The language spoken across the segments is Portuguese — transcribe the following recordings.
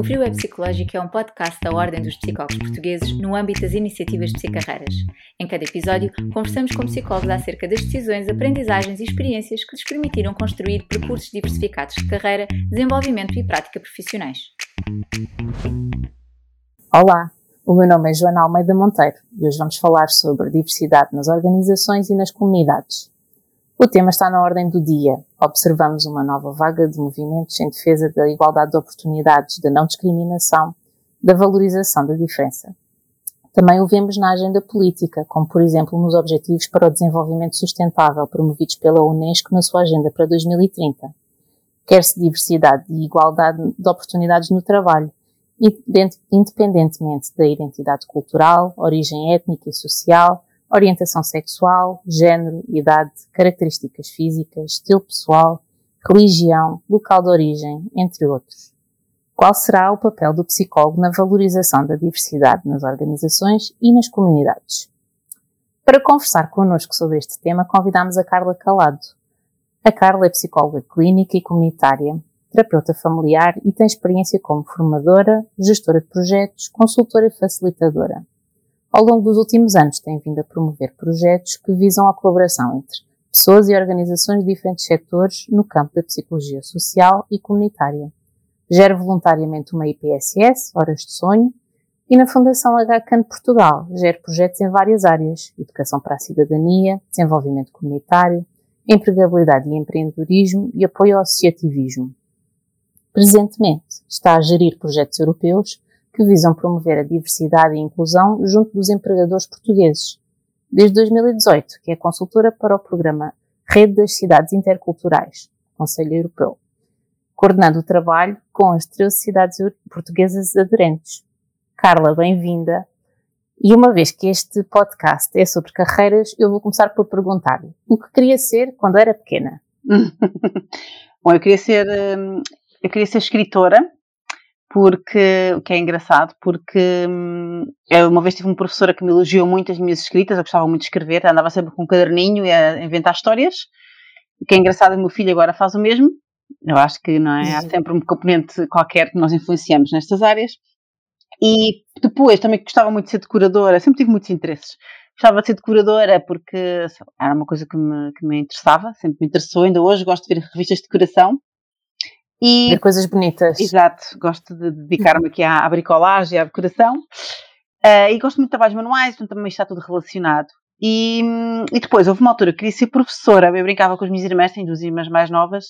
O Frio é Psicológico é um podcast da Ordem dos Psicólogos Portugueses no âmbito das iniciativas de psicarreiras. Em cada episódio, conversamos com psicólogos acerca das decisões, aprendizagens e experiências que lhes permitiram construir percursos diversificados de carreira, desenvolvimento e prática profissionais. Olá, o meu nome é Joana Almeida Monteiro e hoje vamos falar sobre diversidade nas organizações e nas comunidades. O tema está na ordem do dia. Observamos uma nova vaga de movimentos em defesa da igualdade de oportunidades, da não discriminação, da valorização da diferença. Também o vemos na agenda política, como por exemplo nos Objetivos para o Desenvolvimento Sustentável promovidos pela Unesco na sua agenda para 2030. Quer-se diversidade e igualdade de oportunidades no trabalho, independentemente da identidade cultural, origem étnica e social, orientação sexual, género, idade, características físicas, estilo pessoal, religião, local de origem, entre outros. Qual será o papel do psicólogo na valorização da diversidade nas organizações e nas comunidades? Para conversar connosco sobre este tema, convidamos a Carla Calado. A Carla é psicóloga clínica e comunitária, terapeuta familiar e tem experiência como formadora, gestora de projetos, consultora e facilitadora. Ao longo dos últimos anos tem vindo a promover projetos que visam a colaboração entre pessoas e organizações de diferentes setores no campo da psicologia social e comunitária. Gera voluntariamente uma IPSS, Horas de Sonho, e na Fundação HCAN Portugal gera projetos em várias áreas, educação para a cidadania, desenvolvimento comunitário, empregabilidade e empreendedorismo e apoio ao associativismo. Presentemente está a gerir projetos europeus que visam promover a diversidade e inclusão junto dos empregadores portugueses. Desde 2018, que é consultora para o programa Rede das Cidades Interculturais, Conselho Europeu, coordenando o trabalho com as 13 cidades portuguesas aderentes. Carla, bem-vinda. E uma vez que este podcast é sobre carreiras, eu vou começar por perguntar-lhe o que queria ser quando era pequena. Bom, eu queria ser, hum, eu queria ser escritora porque, o que é engraçado, porque hum, eu uma vez tive uma professora que me elogiou muito as minhas escritas, eu gostava muito de escrever, andava sempre com um caderninho e a inventar histórias. O que é engraçado, o meu filho agora faz o mesmo. Eu acho que não é? há sempre um componente qualquer que nós influenciamos nestas áreas. E depois também gostava muito de ser decoradora, sempre tive muitos interesses. Gostava de ser decoradora porque era uma coisa que me, que me interessava, sempre me interessou. Ainda hoje gosto de ver revistas de decoração e, ver coisas bonitas. Exato, gosto de dedicar-me aqui à, à bricolagem, à decoração. Uh, e gosto muito de trabalhos manuais, então também está tudo relacionado. E, e, depois, houve uma altura que queria ser professora. Eu brincava com as minhas irmãs, tenho duas irmãs mais novas,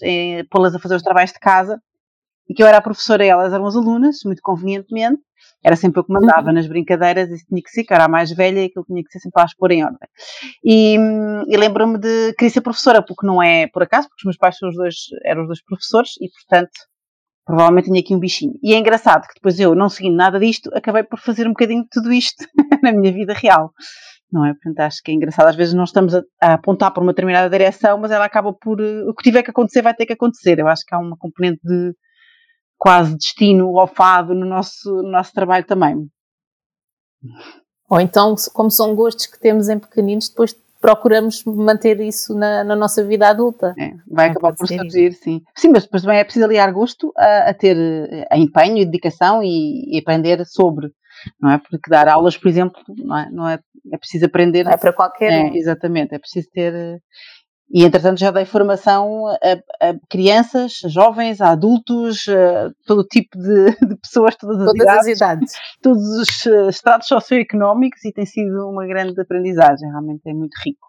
pô-las a fazer os trabalhos de casa. E que eu era a professora e elas eram as alunas, muito convenientemente. Era sempre eu que mandava uhum. nas brincadeiras, isso tinha que ser, que era a mais velha e aquilo tinha que ser sempre as pôr em ordem. E, e lembro-me de querer ser professora, porque não é por acaso, porque os meus pais os dois, eram os dois professores e, portanto, provavelmente tinha aqui um bichinho. E é engraçado que depois eu, não seguindo nada disto, acabei por fazer um bocadinho de tudo isto na minha vida real. Não é? Portanto, acho que é engraçado. Às vezes nós estamos a, a, apontar para uma determinada direção, mas ela acaba por. O que tiver que acontecer vai ter que acontecer. Eu acho que há uma componente de quase destino ou fado no nosso, no nosso trabalho também. Ou então, como são gostos que temos em pequeninos, depois procuramos manter isso na, na nossa vida adulta. É, vai é, acabar por surgir, sim. Sim, mas depois também é preciso aliar gosto a, a ter a empenho e dedicação e, e, aprender sobre, não é? Porque dar aulas, por exemplo, não é, não é, é preciso aprender. Não é para qualquer é, Exatamente, é preciso ter e, entretanto, já dei formação a, a crianças, jovens, a adultos, a todo tipo de, de pessoas, todas, as, idades, as idades, todos os eh, estratos socioeconómicos e tem sido uma grande aprendizagem, realmente é muito rico.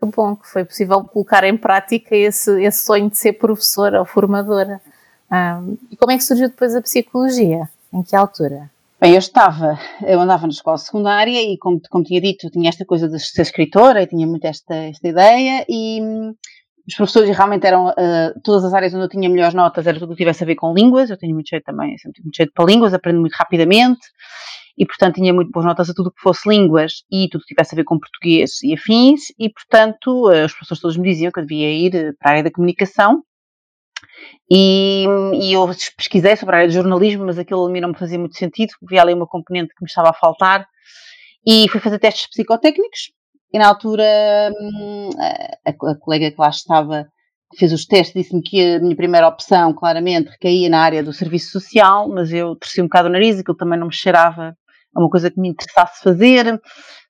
Que bom que foi possível colocar em prática esse, esse sonho de ser professora ou formadora. Um, e como é que surgiu depois a psicologia? Em que altura? Bem, eu estava, eu andava na escola secundária e, como, como tinha dito, tinha esta coisa de ser escritora e tinha muito esta, esta ideia e hum, os professores realmente eram, uh, todas as áreas onde eu tinha melhores notas era tudo que tivesse a ver com línguas, eu tenho muito jeito também, sempre muito jeito para línguas, aprendo muito rapidamente e, portanto, tinha muito boas notas a tudo que fosse línguas e tudo que tivesse a ver com português e afins e, portanto, uh, os professores todos me diziam que eu devia ir para a área da comunicação e, e, eu pesquisei sobre a área de jornalismo, mas aquilo a mim não me fazia muito sentido, havia ali uma componente que me estava a faltar. E fui fazer testes psicotécnicos. E na altura hum, a, a colega que lá estava fez os testes, disse-me que a minha primeira opção, claramente, recaía na área do serviço social, mas eu torci um bocado o nariz, aquilo também não me cheirava a uma coisa que me interessasse fazer.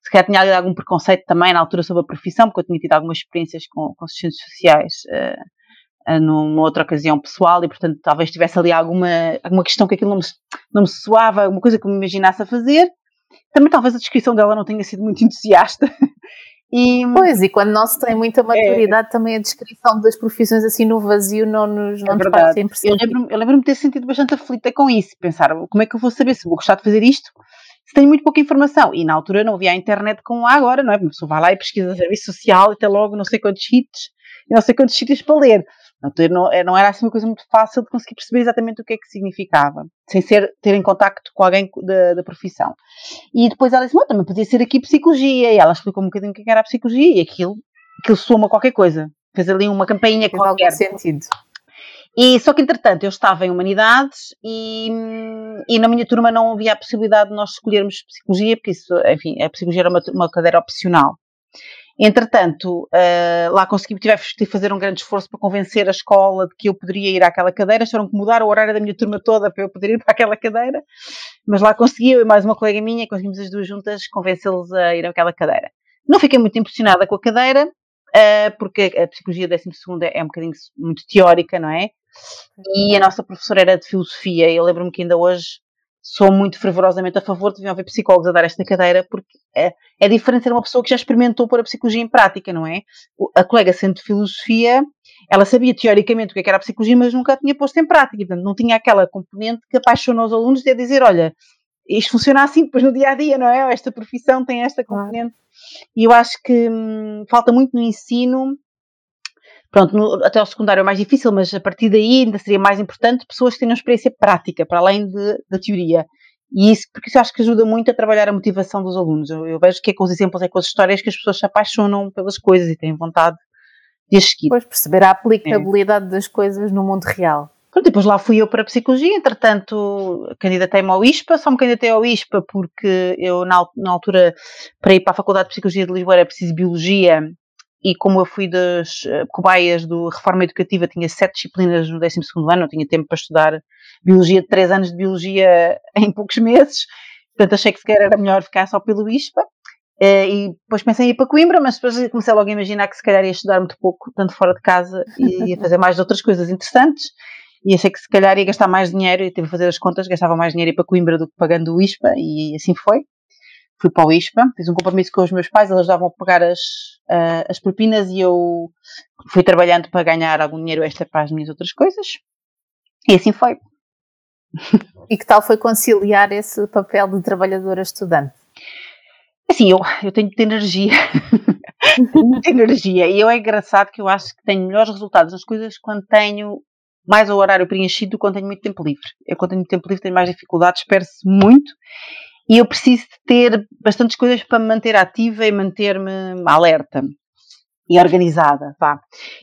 Se calhar tinha algum preconceito também na altura sobre a profissão, porque eu tinha tido algumas experiências com, com assistentes sociais uh, numa outra ocasião pessoal e, portanto, talvez tivesse ali alguma, alguma questão que aquilo não me, não me soava, alguma coisa que me imaginasse a fazer. Também talvez a descrição dela não tenha sido muito entusiasta. E, pois, e quando não se tem muita maturidade, é, também a descrição das profissões assim no vazio não nos, não é nos faz sempre Eu lembro-me lembro de ter sentido bastante aflita com isso, pensar como é que eu vou saber se vou gostar de fazer isto se tenho muito pouca informação. E na altura não havia a internet como há agora, não é? Uma pessoa vai lá e pesquisa serviço social e tem logo não sei quantos hits e não sei quantos sítios para ler. Não, é, não era assim uma coisa muito fácil de conseguir perceber exatamente o que é que significava, sem ser ter em contacto com alguém da, da profissão. E depois ela disse, também podia ser aqui psicologia, e ela explicou um bocadinho o que é era a psicologia, e aquilo, aquilo soma qualquer coisa. Fez ali uma campainha Fez qualquer. sentido. E só que, entretanto, eu estava em Humanidades e, e na minha turma não havia a possibilidade de nós escolhermos Psicologia, porque isso, enfim, a Psicologia era uma, uma cadeira opcional. Entretanto, uh, lá consegui, tive que fazer um grande esforço para convencer a escola de que eu poderia ir àquela cadeira, tiveram que mudar o horário da minha turma toda para eu poder ir para aquela cadeira, mas lá consegui, eu e mais uma colega minha, conseguimos as duas juntas convencê-los a ir àquela cadeira. Não fiquei muito impressionada com a cadeira, uh, porque a psicologia 12 é um bocadinho muito teórica, não é? E a nossa professora era de filosofia, e eu lembro-me que ainda hoje sou muito fervorosamente a favor de haver psicólogos a dar esta cadeira, porque é, é diferente ser uma pessoa que já experimentou pôr a psicologia em prática, não é? A colega, sendo de filosofia, ela sabia teoricamente o é que era a psicologia, mas nunca a tinha posto em prática, portanto, não tinha aquela componente que apaixonou os alunos de dizer, olha, isto funciona assim depois no dia a dia, não é? Esta profissão tem esta componente. E eu acho que hum, falta muito no ensino Pronto, no, até o secundário é mais difícil, mas a partir daí ainda seria mais importante pessoas que tenham experiência prática, para além de, da teoria. E isso, porque isso acho que ajuda muito a trabalhar a motivação dos alunos. Eu, eu, vejo que é com os exemplos, é com as histórias que as pessoas se apaixonam pelas coisas e têm vontade de as seguir. Pois, perceber a aplicabilidade é. das coisas no mundo real. Pronto, depois lá fui eu para a Psicologia, entretanto candidatei-me ao ISPA, só me candidatei ao ISPA porque eu na, na altura, para ir para a Faculdade de Psicologia de Lisboa era preciso Biologia e como eu fui das uh, cobaias do Reforma Educativa, tinha sete disciplinas no 12 ano, não tinha tempo para estudar Biologia, três anos de Biologia em poucos meses, portanto achei que sequer era melhor ficar só pelo ISPA. Uh, e depois pensei em ir para Coimbra, mas depois comecei logo a imaginar que se calhar ia estudar muito pouco, tanto fora de casa, e ia fazer mais outras coisas interessantes. E achei que se calhar ia gastar mais dinheiro, e tive a fazer as contas, gastava mais dinheiro ir para Coimbra do que pagando o ISPA, e assim foi fui para o ISPA, fiz um compromisso com os meus pais, eles davam a pagar as, uh, as propinas e eu fui trabalhando para ganhar algum dinheiro extra para as minhas outras coisas. E assim foi. E que tal foi conciliar esse papel de trabalhadora estudante? Assim, eu, eu tenho muita energia. tenho muita energia. E eu é engraçado que eu acho que tenho melhores resultados nas coisas quando tenho mais o horário preenchido do que quando tenho muito tempo livre. Eu quando tenho muito tempo livre tenho mais dificuldades, espero-se muito e eu preciso de ter bastantes coisas para me manter ativa e manter-me alerta e organizada, vá.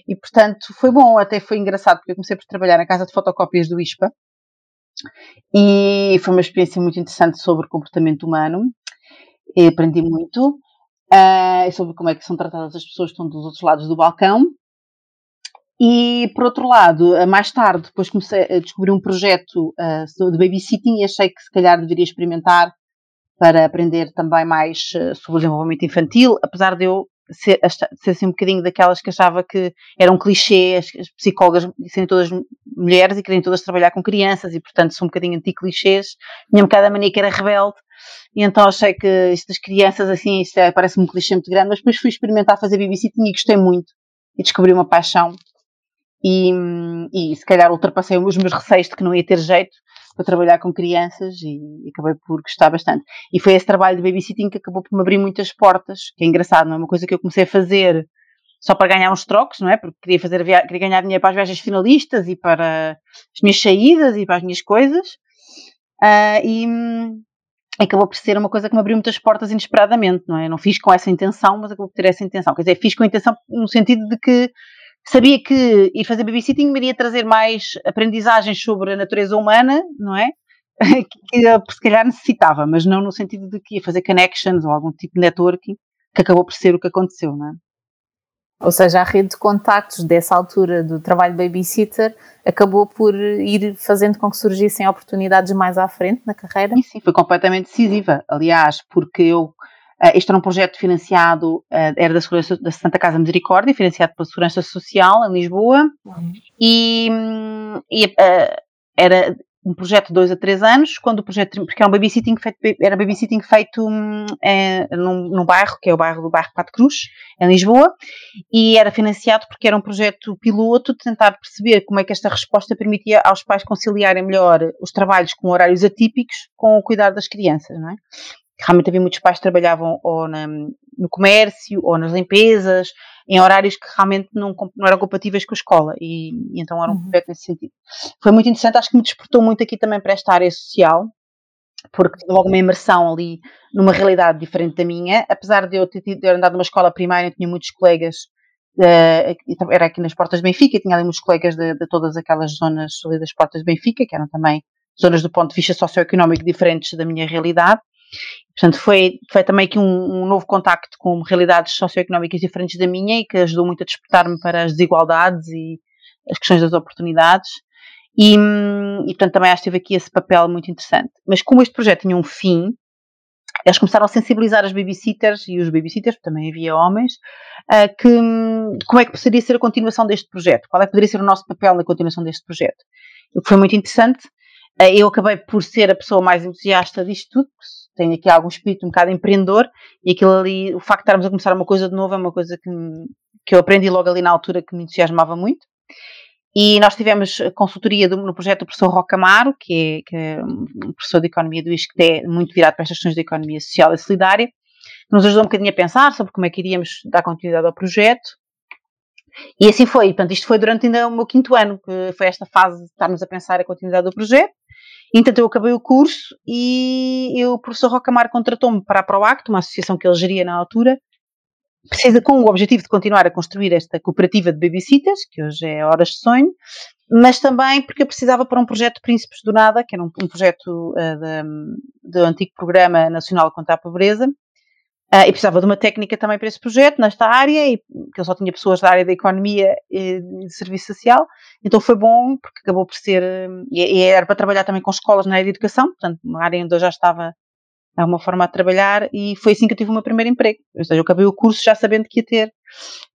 E portanto foi bom, até foi engraçado, porque eu comecei por trabalhar na casa de fotocópias do ISPA e foi uma experiência muito interessante sobre comportamento humano e aprendi muito uh, sobre como é que são tratadas as pessoas que estão dos outros lados do balcão. E por outro lado, mais tarde, depois comecei a descobrir um projeto uh, de babysitting e achei que se calhar deveria experimentar para aprender também mais eh, sobre o desenvolvimento infantil, apesar de eu ser, ser assim um bocadinho daquelas que achava que eram clichês, as psicólogas serem todas mulheres e querem todas trabalhar com crianças e, portanto, são um bocadinho anti-clichês. Tinha um bocado a mania que era rebelde e então achei que isto das crianças, assim, isto é, parece-me um clichê muito grande, mas depois fui experimentar fazer babysitting e gostei muito e descobri uma paixão e, e se calhar ultrapassei os meus receios de que não ia ter jeito para trabalhar com crianças e, acabei por gostar bastante. E foi esse trabalho de babysitting que acabou por me abrir muitas portas, que é engraçado, não é uma coisa que eu comecei a fazer só para ganhar uns trocos, não é? Porque queria fazer queria ganhar dinheiro para as viagens finalistas e para as minhas saídas e para as minhas coisas. Uh, e hum, acabou por ser uma coisa que me abriu muitas portas inesperadamente, não é? não fiz com essa intenção, mas acabou por ter essa intenção. Quer dizer, fiz com a intenção no sentido de que Sabia que ir fazer babysitting me iria trazer mais aprendizagens sobre a natureza humana, não é? que se calhar necessitava, mas não no sentido de que ia fazer connections ou algum tipo de networking, que acabou por ser o que aconteceu, não é? Ou seja, a rede de contactos dessa altura do trabalho babysitter acabou por ir fazendo com que surgissem oportunidades mais à frente na carreira? Sim, sim foi completamente decisiva. Aliás, porque eu este era um projeto financiado, eh, era da, Segurança, da Santa Casa Misericórdia, financiado pela Segurança Social em Lisboa, uhum. e, e uh, era um projeto de dois a três anos, quando o projeto, porque era um babysitting feito, era babysitting feito é, num, num, bairro, que é o bairro do bairro Quatro Cruz, em Lisboa, e era financiado porque era um projeto piloto de tentar perceber como é que esta resposta permitia aos pais conciliarem melhor os trabalhos com horários atípicos com o cuidado das crianças, não é? Realmente havia muitos pais que trabalhavam ou na, no comércio ou nas limpezas, em horários que realmente não, não eram compatíveis com a escola e, e então era um uhum. projeto nesse sentido. Foi muito interessante, acho que me despertou muito aqui também para esta área social, porque tive logo uma imersão ali numa realidade diferente da minha, apesar de eu ter, ter andado numa escola primária, eu tinha muitos colegas, uh, era aqui nas Portas de Benfica, tinha ali muitos colegas de, de todas aquelas zonas ali das Portas de Benfica, que eram também zonas do ponto de vista socioeconómico diferentes da minha realidade, Portanto, foi, foi também aqui um, um, novo contacto com realidades socioeconómicas diferentes da minha e que ajudou muito a despertar-me para as desigualdades e as questões das oportunidades. E, e, portanto, também acho que teve aqui esse papel muito interessante. Mas como este projeto tinha um fim, eles começaram a sensibilizar as babysitters e os babysitters, também havia homens, que como é que poderia ser a continuação deste projeto? Qual é que poderia ser o nosso papel na continuação deste projeto? O que foi muito interessante, uh, eu acabei por ser a pessoa mais entusiasta disto tudo, tenho aqui algum espírito um bocado empreendedor e aquilo ali, o facto de estarmos a começar uma coisa de novo é uma coisa que, que eu aprendi logo ali na altura que me entusiasmava muito. E nós tivemos consultoria do, no projeto do professor Rocamaro, que é, que é um professor de Economia do ISCTE, muito virado para estas questões de economia social e solidária, que nos ajudou um bocadinho a pensar sobre como é que iríamos dar continuidade ao projeto. E assim foi. Portanto, isto foi durante ainda o meu quinto ano, que foi esta fase de estarmos a pensar a continuidade do projeto. Então eu acabei o curso e o professor Rocamar contratou-me para a ProAct, uma associação que ele geria na altura, precisa com o objetivo de continuar a construir esta cooperativa de babysitters, que hoje é Horas de Sonho, mas também porque eu precisava para um projeto Príncipes do Nada, que era um, um projeto uh, do antigo Programa Nacional contra a Pobreza, Uh, e precisava de uma técnica também para esse projeto, nesta área, e que eu só tinha pessoas da área da economia e de serviço social, então foi bom, porque acabou por ser, e, e era para trabalhar também com escolas na área de educação, portanto, uma área onde eu já estava a uma forma de trabalhar, e foi assim que eu tive o meu primeiro emprego. Ou seja, eu acabei o curso já sabendo que ia ter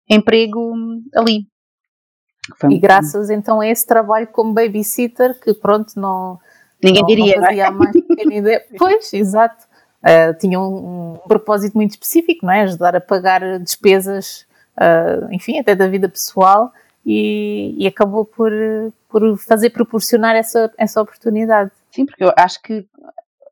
emprego ali. Foi e graças então a esse trabalho como babysitter, que pronto, não. Ninguém não, diria, não fazia não é? mais ideia. Pois, exato uh, tinha um, um, propósito muito específico, não é? Ajudar a pagar despesas, uh, enfim, até da vida pessoal e, e, acabou por, por fazer proporcionar essa, essa oportunidade. Sim, porque eu acho que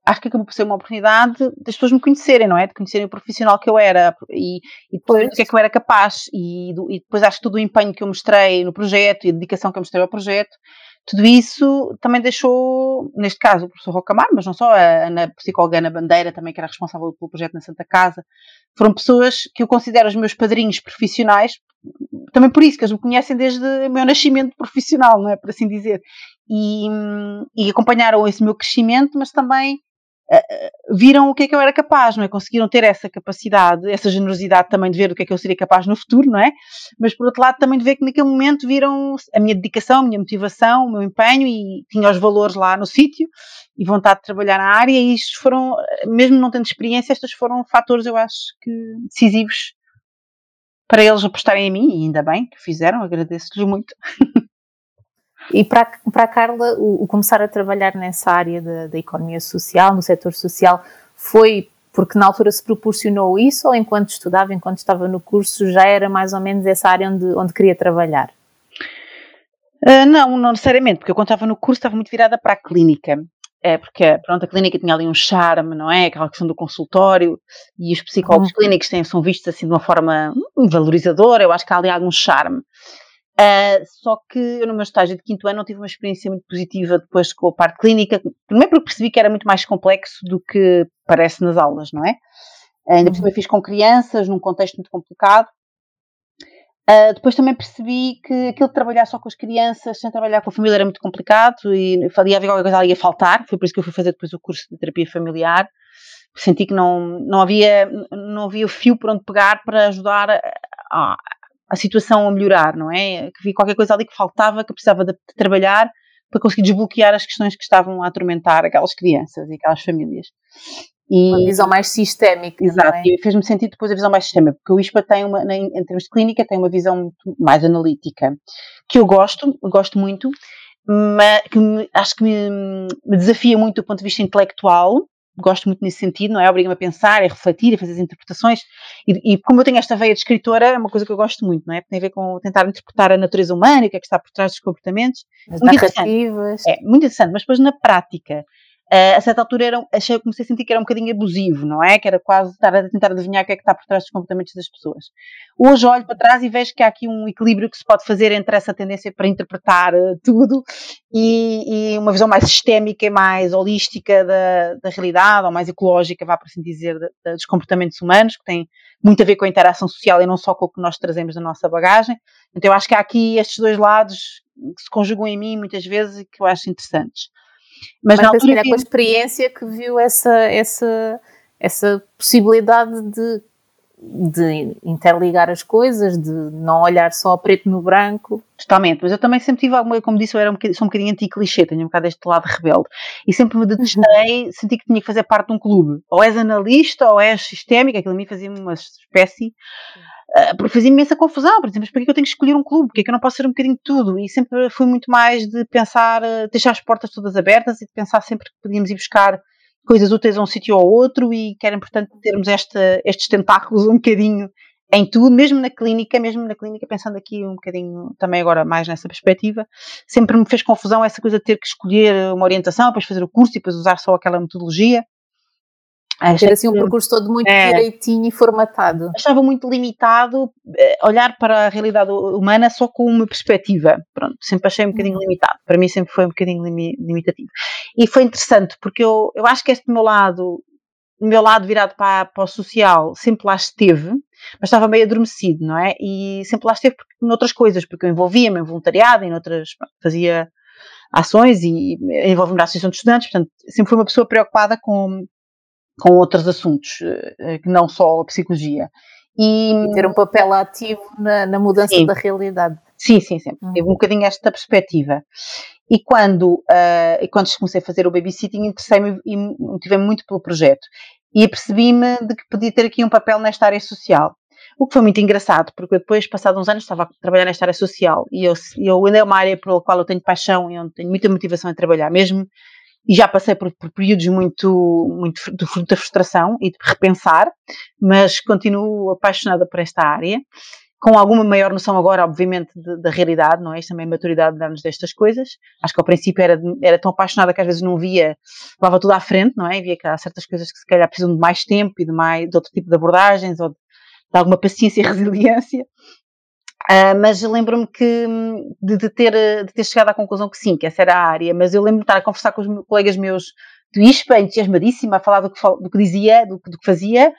acho que acabou por ser uma oportunidade das pessoas me conhecerem, não é? De conhecerem o profissional que eu era e, e depois do que é que eu era capaz e, do, e, depois acho que todo o empenho que eu mostrei no projeto e a dedicação que eu mostrei ao projeto tudo isso também deixou, neste caso, o professor Rocamar, mas não só, a psicóloga Ana Bandeira, também que era responsável pelo projeto na Santa Casa, foram pessoas que eu considero os meus padrinhos profissionais, também por isso que eles me conhecem desde o meu nascimento profissional, não é, por assim dizer, e, e acompanharam esse meu crescimento, mas também viram o que é que eu era capaz, não é? Conseguiram ter essa capacidade, essa generosidade também de ver o que é que eu seria capaz no futuro, não é? Mas por outro lado também de ver que naquele momento viram a minha dedicação, a minha motivação, o meu empenho e tinha os valores lá no sítio e vontade de trabalhar na área e isto foram, mesmo não tendo experiência, estes foram fatores, eu acho que decisivos para eles apostarem em mim e ainda bem que fizeram, agradeço-lhes muito. E para, para a Carla, o, o começar a trabalhar nessa área da, da economia social, no setor social, foi porque na altura se proporcionou isso ou enquanto estudava, enquanto estava no curso, já era mais ou menos essa área onde, onde queria trabalhar? Uh, não, não necessariamente, porque eu quando estava no curso estava muito virada para a clínica. É, porque pronto, a clínica tinha ali um charme, não é? Aquela questão do consultório e os psicólogos uhum. clínicos têm, são vistos assim de uma forma hum, valorizadora, eu acho que há ali algum charme. Uh, só que eu no meu estágio de quinto ano não tive uma experiência muito positiva depois com a parte clínica, primeiro porque percebi que era muito mais complexo do que parece nas aulas, não é? Ainda por cima fiz com crianças, num contexto muito complicado. Uh, depois também percebi que aquilo de trabalhar só com as crianças, sem trabalhar com a família, era muito complicado e havia alguma coisa ali a faltar. Foi por isso que eu fui fazer depois o curso de terapia familiar. Senti que não, não, havia, não havia o fio por onde pegar para ajudar a a situação a melhorar, não é? Que vi qualquer coisa ali que faltava, que precisava de, de trabalhar para conseguir desbloquear as questões que estavam a atormentar aquelas crianças e aquelas famílias. E, uma visão mais sistémica. Exato, é? e fez-me sentido depois a visão mais sistémica, porque o ISPA tem uma, em termos de clínica, tem uma visão mais analítica, que eu gosto, gosto muito, mas que me, acho que me, me, desafia muito do ponto de vista intelectual, gosto muito nesse sentido, não é? Obriga-me a pensar, a refletir, a fazer as interpretações, e, e, como eu tenho esta veia de escritora, é uma coisa que eu gosto muito, não é? Tem a ver com tentar interpretar a natureza humana o que é que está por trás dos comportamentos. As muito narrativas. É, muito interessante, mas depois na prática, Uh, a certa altura era, achei, comecei a sentir que era um bocadinho abusivo, não é? Que era quase estar a tentar adivinhar o que é que está por trás dos comportamentos das pessoas. Hoje olho para trás e vejo que há aqui um equilíbrio que se pode fazer entre essa tendência para interpretar uh, tudo e, e, uma visão mais sistémica e mais holística da, da realidade, ou mais ecológica, vá por assim dizer, de, de, dos comportamentos humanos, que tem muito a ver com a interação social e não só com o que nós trazemos da nossa bagagem. Então eu acho que há aqui estes dois lados que se conjugam em mim muitas vezes e que eu acho interessantes. Mas, Mas na altura vi... com a experiência que viu essa, essa, essa possibilidade de, de interligar as coisas, de não olhar só preto no branco. Totalmente, mas eu também sempre tive alguma, como disse, eu era um bocadinho, sou um bocadinho anti-clichê, tenho um bocado este lado rebelde. E sempre me detestei, senti que tinha que fazer parte de um clube. Ou és analista, ou és sistémica, aquilo a mim fazia uma espécie ah, porque fazia imensa confusão, por exemplo, mas para que eu tenho que escolher um clube? Porque é que eu não posso ser um bocadinho de tudo? E sempre fui muito mais de pensar, ah, deixar as portas todas abertas e de pensar sempre que podíamos ir buscar coisas úteis a um sítio ou outro e que era importante termos esta, estes tentáculos um bocadinho em tudo, mesmo na clínica, mesmo na clínica, pensando aqui um bocadinho também agora mais nessa perspectiva, sempre me fez confusão essa coisa de ter que escolher uma orientação, depois fazer o curso e depois usar só aquela metodologia. Ter assim um percurso todo muito é, direitinho e formatado. Achava muito limitado eh, olhar para a realidade humana só com uma perspectiva. Pronto, sempre achei um bocadinho uhum. limitado. Para mim sempre foi um bocadinho limitativo. E foi interessante porque eu, eu acho que este meu lado, o meu lado virado para, para o social, sempre lá esteve, mas estava meio adormecido, não é? E sempre lá esteve porque, noutras coisas, porque eu envolvia-me em voluntariado, em outras, fazia ações e envolvi-me na Associação de Estudantes, portanto, sempre fui uma pessoa preocupada com com outros assuntos, eh, que não só a psicologia. E, e ter um papel ativo na, na mudança sim. da realidade. Sim, sim, sim. Uhum. Teve um bocadinho esta perspectiva. E quando, uh, quando comecei a fazer o babysitting, interessei-me e motivei-me muito pelo projeto. E apercebi-me de que podia ter aqui um papel nesta área social. O que foi muito engraçado, porque depois, passados uns anos, estava a trabalhar nesta área social e eu, eu ainda é uma área pela qual eu tenho paixão e onde tenho muita motivação em trabalhar, mesmo e já passei por, por períodos muito, muito de frustração e de repensar, mas continuo apaixonada por esta área, com alguma maior noção agora, obviamente, da realidade, não é? Isto também é maturidade de darmos destas coisas. Acho que ao princípio era, era tão apaixonada que às vezes não via, levava tudo à frente, não é? via que há certas coisas que se calhar precisam de mais tempo e de, mais, de outro tipo de abordagens ou de, de alguma paciência e resiliência. Uh, mas lembro-me que de, de, ter, de ter chegado à conclusão que sim, que essa era a área, mas eu lembro-me de estar a conversar com os meus colegas meus do ISPA, entusiasmadíssima, a falar do que, do que dizia, do, do que fazia,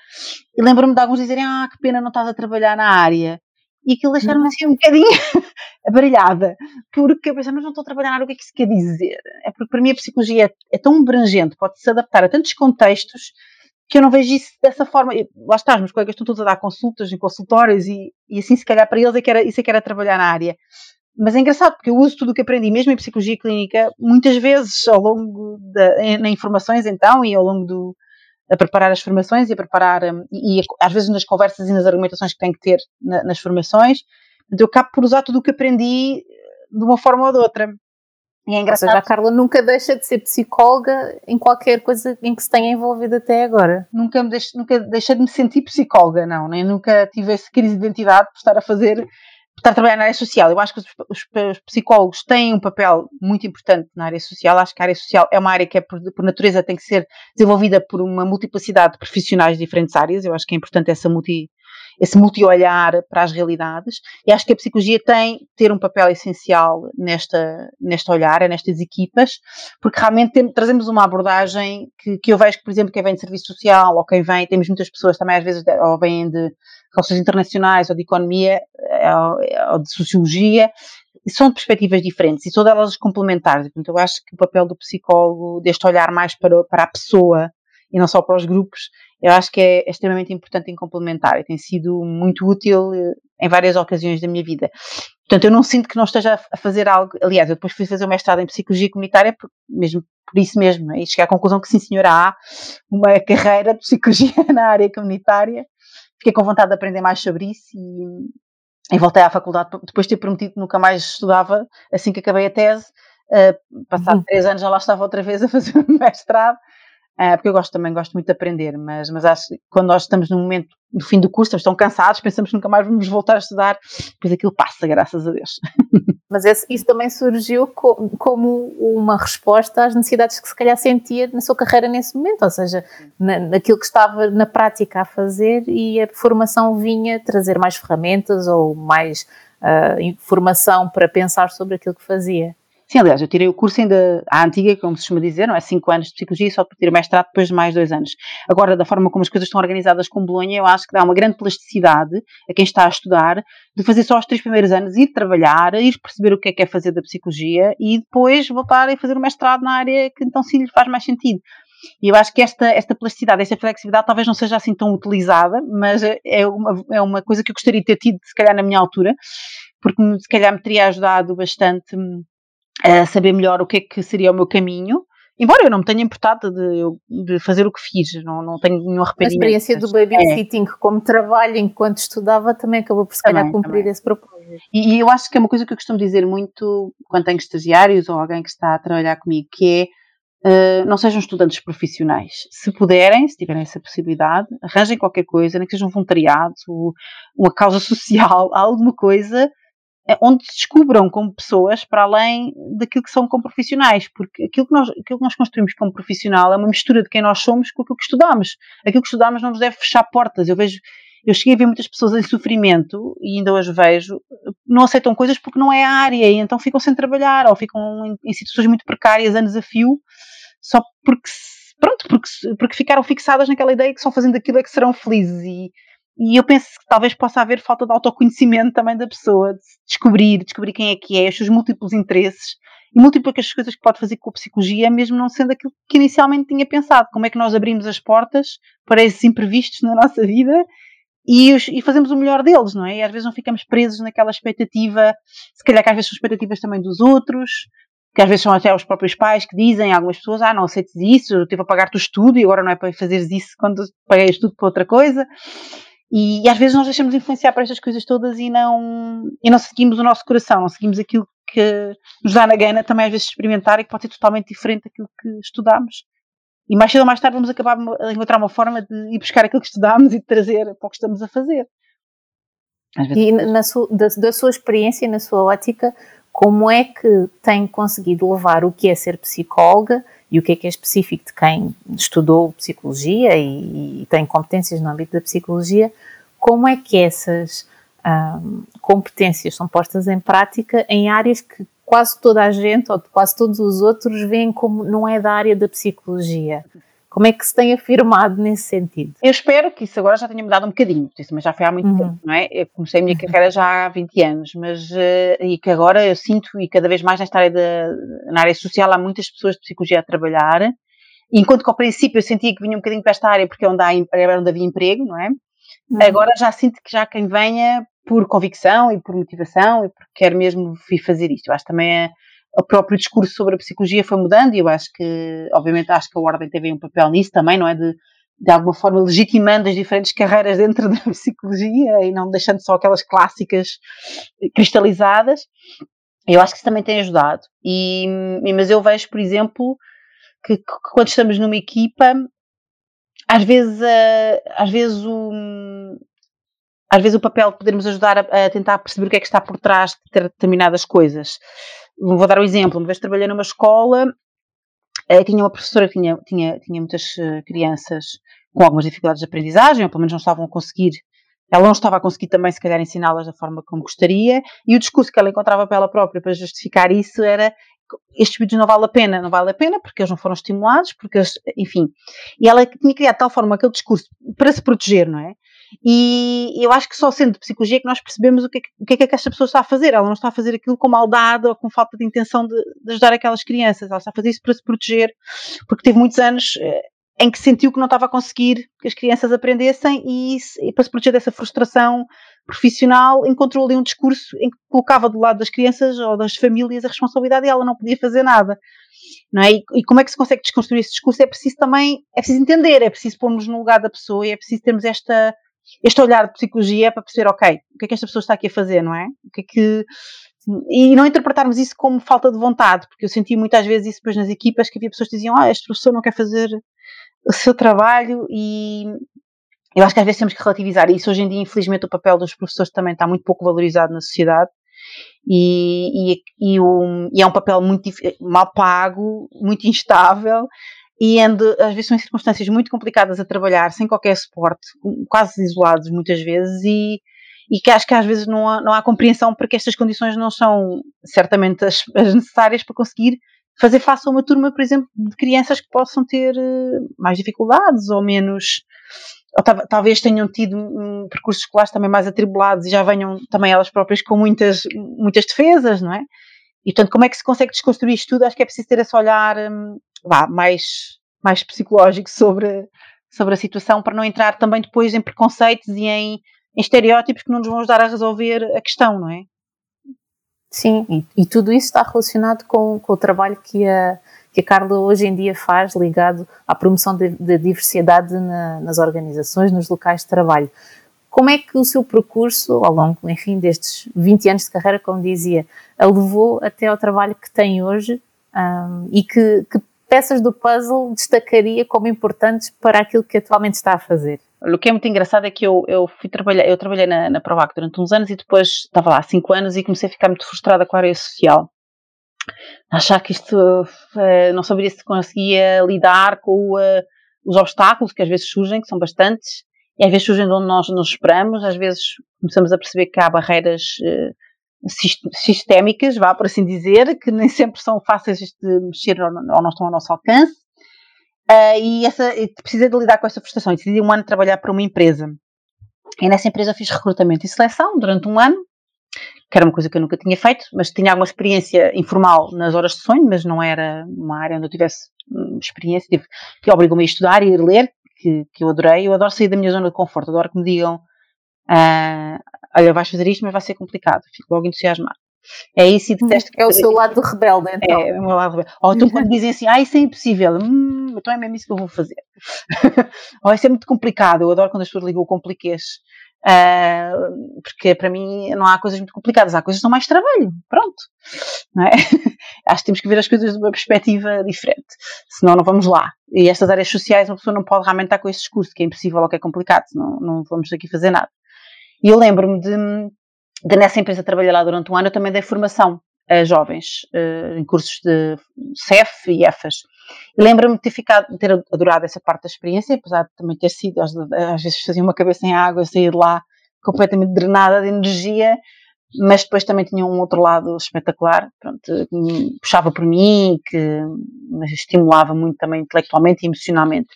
e lembro-me de alguns dizerem, ah, que pena não estás a trabalhar na área. E aquilo deixaram-me assim um bocadinho abaralhada, porque eu pensava, mas não estou a trabalhar na área, o que é que isso quer dizer? É porque para mim a psicologia é, é tão abrangente, pode-se adaptar a tantos contextos, que eu não vejo isso dessa forma. Lá está, os meus colegas estão todos a dar consultas em consultórios e, e assim, se calhar, para eles é que era, isso é que era trabalhar na área. Mas é engraçado porque eu uso tudo o que aprendi, mesmo em psicologia clínica, muitas vezes ao longo da, em, informações então e ao longo do, a preparar as formações e a preparar, um, e, e, às vezes nas conversas e nas argumentações que tenho que ter na, nas formações, eu acabo por usar tudo o que aprendi de uma forma ou de outra. E é engraçado. Ou seja, a Carla nunca deixa de ser psicóloga em qualquer coisa em que se tenha envolvido até agora. Nunca, me deixo, nunca deixei de me sentir psicóloga, não. Nem nunca tive essa crise de identidade por estar a fazer, por estar a trabalhar na área social. Eu acho que os, os, os, psicólogos têm um papel muito importante na área social. Acho que a área social é uma área que, é, por, por natureza, tem que ser desenvolvida por uma multiplicidade de profissionais de diferentes áreas. Eu acho que é importante essa multi esse multi-olhar para as realidades. E acho que a psicologia tem ter um papel essencial nesta, neste olhar, nestas equipas, porque realmente tem, trazemos uma abordagem que, que eu vejo que, por exemplo, quem vem de serviço social ou quem vem, temos muitas pessoas também às vezes ou vêm de relações internacionais ou de economia eh, ou de sociologia, são perspectivas diferentes e todas elas complementares. Portanto, eu acho que o papel do psicólogo, deste olhar mais para, para a pessoa e não só para os grupos, eu acho que é, extremamente importante em complementar e tem sido muito útil, em várias ocasiões da minha vida. Portanto, eu não sinto que não esteja a fazer algo. Aliás, eu depois fui fazer o mestrado em Psicologia Comunitária, mesmo por isso mesmo, e cheguei à conclusão que sim, senhora, há uma carreira de Psicologia na área comunitária. Fiquei com vontade de aprender mais sobre isso e, e voltei à faculdade depois de ter prometido que nunca mais estudava assim que acabei a tese. Uh, passado uhum. três anos já lá estava outra vez a fazer o mestrado Uh, porque eu gosto também, gosto muito de aprender, mas, mas acho que quando nós estamos no momento do fim do curso, estamos tão cansados, pensamos que nunca mais vamos voltar a estudar, depois aquilo passa, graças a Deus. Mas esse, isso também surgiu co como uma resposta às necessidades que se calhar sentia na sua carreira nesse momento, ou seja, na, naquilo que estava na prática a fazer e a formação vinha trazer mais ferramentas ou mais uh, informação para pensar sobre aquilo que fazia. Sim, aliás, eu tirei o curso ainda à antiga, como se costuma dizer, não é? Cinco anos de psicologia, só para ter o mestrado depois de mais dois anos. Agora, da forma como as coisas estão organizadas com Bolonha, eu acho que dá uma grande plasticidade a quem está a estudar de fazer só os três primeiros anos, ir trabalhar, ir perceber o que é que é fazer da psicologia e depois voltar a fazer o mestrado na área que então sim lhe faz mais sentido. E eu acho que esta, esta plasticidade, esta flexibilidade talvez não seja assim tão utilizada, mas é uma, é uma coisa que eu gostaria de ter tido, se calhar, na minha altura, porque se calhar me teria ajudado bastante hum, a saber melhor o que é que seria o meu caminho. Embora eu não me tenha importado de, de fazer o que fiz, não, não tenho nenhum arrependimento. A experiência do babysitting é. como trabalho enquanto estudava também acabou por se também, calhar cumprir também. esse propósito. E, e, eu acho que é uma coisa que eu costumo dizer muito quando tenho estagiários ou alguém que está a trabalhar comigo, que é uh, não sejam estudantes profissionais. Se puderem, se tiverem essa possibilidade, arranjem qualquer coisa, nem que seja um voluntariado, uma causa social, alguma coisa onde se descubram como pessoas para além daquilo que são como profissionais, porque aquilo que, nós, aquilo que nós construímos como profissional é uma mistura de quem nós somos com aquilo que estudamos. Aquilo que estudamos não nos deve fechar portas. Eu vejo, eu cheguei a ver muitas pessoas em sofrimento, e ainda hoje vejo, não aceitam coisas porque não é a área, e então ficam sem trabalhar, ou ficam em, em situações muito precárias, anos a fio, só porque, pronto, porque, porque ficaram fixadas naquela ideia que só fazendo aquilo é que serão felizes, e e eu penso que talvez possa haver falta de autoconhecimento também da pessoa, de descobrir, descobrir quem é que é, os seus múltiplos interesses e múltiplas coisas que pode fazer com a psicologia, mesmo não sendo aquilo que inicialmente tinha pensado. Como é que nós abrimos as portas para esses imprevistos na nossa vida e, os, e, fazemos o melhor deles, não é? E às vezes não ficamos presos naquela expectativa, se calhar que às vezes são expectativas também dos outros, que às vezes são até os próprios pais que dizem, algumas pessoas, ah, não aceites isso, eu estive a pagar-te o estudo e agora não é para fazeres isso quando paguei estudo para outra coisa. E, e, às vezes nós deixamos influenciar por estas coisas todas e não, e não seguimos o nosso coração, não seguimos aquilo que nos dá na gana também às vezes experimentar e que pode ser totalmente diferente daquilo que estudámos. E mais cedo ou mais tarde vamos acabar a encontrar uma forma de ir buscar aquilo que estudámos e de trazer para o que estamos a fazer. E na sua, da, da sua experiência, na sua ótica, como é que tem conseguido levar o que é ser psicóloga e o que é que é específico de quem estudou psicologia e, e tem competências no âmbito da psicologia, como é que essas competências são postas em prática em áreas que quase toda a gente ou quase todos os outros veem como não é da área da psicologia. Como é que se tem afirmado nesse sentido? Eu espero que isso agora já tenha mudado um bocadinho, isso mas já foi há muito uhum. tempo, não é? Eu comecei a minha uhum. carreira já há 20 anos, mas uh, e que agora eu sinto, e cada vez mais nesta área de, na área social há muitas pessoas de psicologia a trabalhar, enquanto que ao princípio eu sentia que vinha um bocadinho para esta área porque é onde, há, é onde havia emprego, não é? Uhum. Agora já sinto que já quem venha por convicção e por motivação e porque quer mesmo fazer isto. Eu acho também é o próprio discurso sobre a psicologia foi mudando e eu acho que, obviamente, acho que a Ordem teve um papel nisso também, não é? De, de alguma forma legitimando as diferentes carreiras dentro da psicologia e não deixando só aquelas clássicas cristalizadas. Eu acho que isso também tem ajudado. E, mas eu vejo, por exemplo, que, que quando estamos numa equipa, às vezes, uh, às vezes o, às vezes o papel de podermos ajudar a, a, tentar perceber o que é que está por trás de determinadas coisas. Vou dar um exemplo. Uma vez trabalhei numa escola, eh, tinha uma professora que tinha, tinha, tinha muitas eh, crianças com algumas dificuldades de aprendizagem, ou pelo menos não estavam a conseguir, ela não estava a conseguir também, se calhar, ensiná-las da forma como gostaria, e o discurso que ela encontrava para ela própria para justificar isso era estes vídeos não vale a pena, não vale a pena porque eles não foram estimulados, porque eles, enfim. E ela tinha criado de tal forma aquele discurso para se proteger, não é? E eu acho que só sendo de psicologia é que nós percebemos o que, é o que é que esta pessoa está a fazer. Ela não está a fazer aquilo com maldade ou com falta de intenção de, de ajudar aquelas crianças. Ela está a fazer isso para se proteger, porque teve muitos anos. Em que sentiu que não estava a conseguir que as crianças aprendessem e, e para se proteger dessa frustração profissional encontrou ali um discurso em que colocava do lado das crianças ou das famílias a responsabilidade e ela não podia fazer nada. Não é? E, e, como é que se consegue desconstruir esse discurso? É preciso também, é preciso entender, é preciso pôrmos no lugar da pessoa e é preciso termos esta, este olhar de psicologia para perceber, ok, o que é que esta pessoa está aqui a fazer, não é? O que é que e não interpretarmos isso como falta de vontade, porque eu senti muitas vezes isso depois nas equipas, que havia pessoas que diziam, ah, este professor não quer fazer o seu trabalho e eu acho que às vezes temos que relativizar isso. Hoje em dia, infelizmente, o papel dos professores também está muito pouco valorizado na sociedade e, e, e, e é um papel muito mal pago, muito instável e ande, às vezes são em circunstâncias muito complicadas a trabalhar, sem qualquer suporte, quase isolados muitas vezes e e que acho que às vezes não há, não há compreensão porque estas condições não são certamente as, as necessárias para conseguir fazer face a uma turma, por exemplo, de crianças que possam ter eh, mais dificuldades ou menos, ou talvez tenham tido um, percursos escolares também mais atribulados e já venham também elas próprias com muitas, muitas defesas, não é? E portanto, como é que se consegue desconstruir isto tudo? Acho que é preciso ter esse olhar um, vá, mais, mais psicológico sobre, sobre a situação para não entrar também depois em preconceitos e em em estereótipos que não nos vão ajudar a resolver a questão, não é? Sim, e, e tudo isso está relacionado com, com, o trabalho que a, que a Carla hoje em dia faz ligado à promoção da diversidade na, nas organizações, nos locais de trabalho. Como é que o seu percurso, ao longo, enfim, destes 20 anos de carreira, como dizia, a levou até ao trabalho que tem hoje um, e que, que peças do puzzle destacaria como importantes para aquilo que atualmente está a fazer? O que é muito engraçado é que eu, eu fui trabalhar, eu trabalhei na, na Provac durante uns anos e depois estava lá há 5 anos e comecei a ficar muito frustrada com a área social. Achar que isto uh, não saberia se conseguia lidar com uh, os obstáculos que às vezes surgem, que são bastantes, e às vezes surgem de onde nós nos esperamos, às vezes começamos a perceber que há barreiras uh, sistémicas, vá por assim dizer, que nem sempre são fáceis de mexer ou não estão ao nosso alcance. Uh, e essa, precisei de lidar com essa frustração e decidi um ano trabalhar para uma empresa. E nessa empresa fiz recrutamento e seleção durante um ano, que era uma coisa que eu nunca tinha feito, mas tinha alguma experiência informal nas horas de sonho, mas não era uma área onde eu tivesse hum, experiência, tive, que obrigou-me a estudar e a ler, que, que eu adorei. Eu adoro sair da minha zona de conforto, adoro que me digam, uh, olha, vais fazer isto, mas vai ser complicado. Fico logo entusiasmado. É isso e detesto. É o seu lado rebelde, então. É, é o meu lado rebelde. Ou então quando dizem assim, ah, isso é impossível, hum, então é mesmo isso que eu vou fazer. Ou isso é muito complicado, eu adoro quando as pessoas ligam o compliquês. Uh, porque para mim não há coisas muito complicadas, há coisas que são mais trabalho, pronto. É? Acho que temos que ver as coisas de uma perspectiva diferente, senão não vamos lá. E estas áreas sociais, uma pessoa não pode realmente estar com esse discurso que é impossível ou que é complicado, senão não vamos aqui fazer nada. E eu lembro-me de de nessa empresa trabalhei lá durante um ano, eu também dei formação a jovens uh, em cursos de CEF e EFAS. E lembro-me de ter ficado, ter adorado essa parte da experiência, apesar de também ter sido, às, às vezes fazia uma cabeça em água, sair de lá completamente drenada de energia, mas depois também tinha um outro lado espetacular, pronto, puxava por mim, que me estimulava muito também intelectualmente e emocionalmente.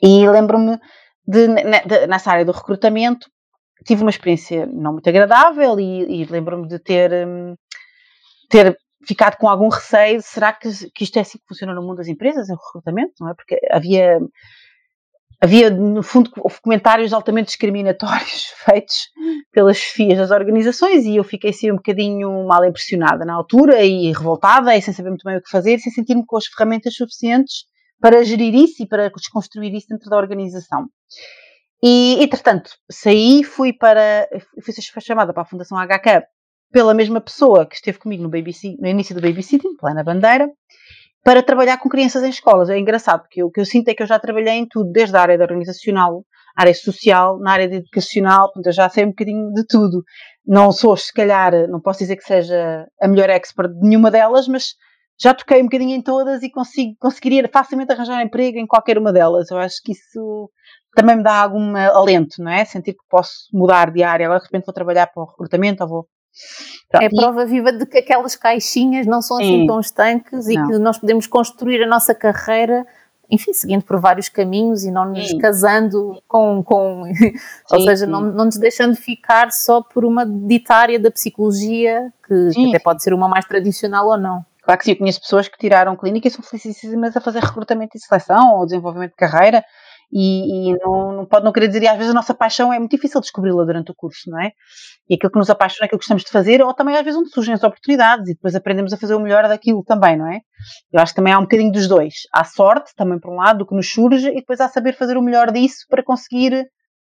E lembro-me de, de, nessa área do recrutamento, tive uma experiência não muito agradável e, e lembro-me de ter, um, ter ficado com algum receio, será que, que isto é assim que funciona no mundo das empresas, em recrutamento, não é? Porque havia, havia no fundo, comentários altamente discriminatórios feitos pelas chefias das organizações e eu fiquei assim um bocadinho mal impressionada na altura e revoltada e sem saber muito bem o que fazer, sem sentir-me com as ferramentas suficientes para gerir isso e para desconstruir isso dentro da organização. E, entretanto, saí, fui para, fui chamada para a Fundação HK pela mesma pessoa que esteve comigo no, BBC, no início do babysitting, Plena Bandeira, para trabalhar com crianças em escolas. É engraçado, porque o que eu sinto é que eu já trabalhei em tudo, desde a área da organizacional, área social, na área de educacional, portanto, eu já sei um bocadinho de tudo. Não sou, se calhar, não posso dizer que seja a melhor expert de nenhuma delas, mas já toquei um bocadinho em todas e consigo, conseguiria facilmente arranjar emprego em qualquer uma delas. Eu acho que isso também me dá algum alento, não é? Sentir que posso mudar de área, agora de repente vou trabalhar para o recrutamento ou vou. Pronto. É prova viva de que aquelas caixinhas não são assim tão estanques e que nós podemos construir a nossa carreira, enfim, seguindo por vários caminhos e não nos sim. casando com. com ou sim, seja, sim. Não, não nos deixando ficar só por uma ditária da psicologia, que, que até pode ser uma mais tradicional ou não. Claro que sim, eu conheço pessoas que tiraram clínica e são felicíssimas a fazer recrutamento e seleção ou desenvolvimento de carreira e, e não, não, pode não querer dizer, e às vezes a nossa paixão é muito difícil descobri-la durante o curso, não é? E aquilo que nos apaixona é aquilo que gostamos de fazer, ou também às vezes onde surgem as oportunidades e depois aprendemos a fazer o melhor daquilo também, não é? Eu acho que também há um bocadinho dos dois. Há sorte, também por um lado, do que nos surge, e depois há saber fazer o melhor disso para conseguir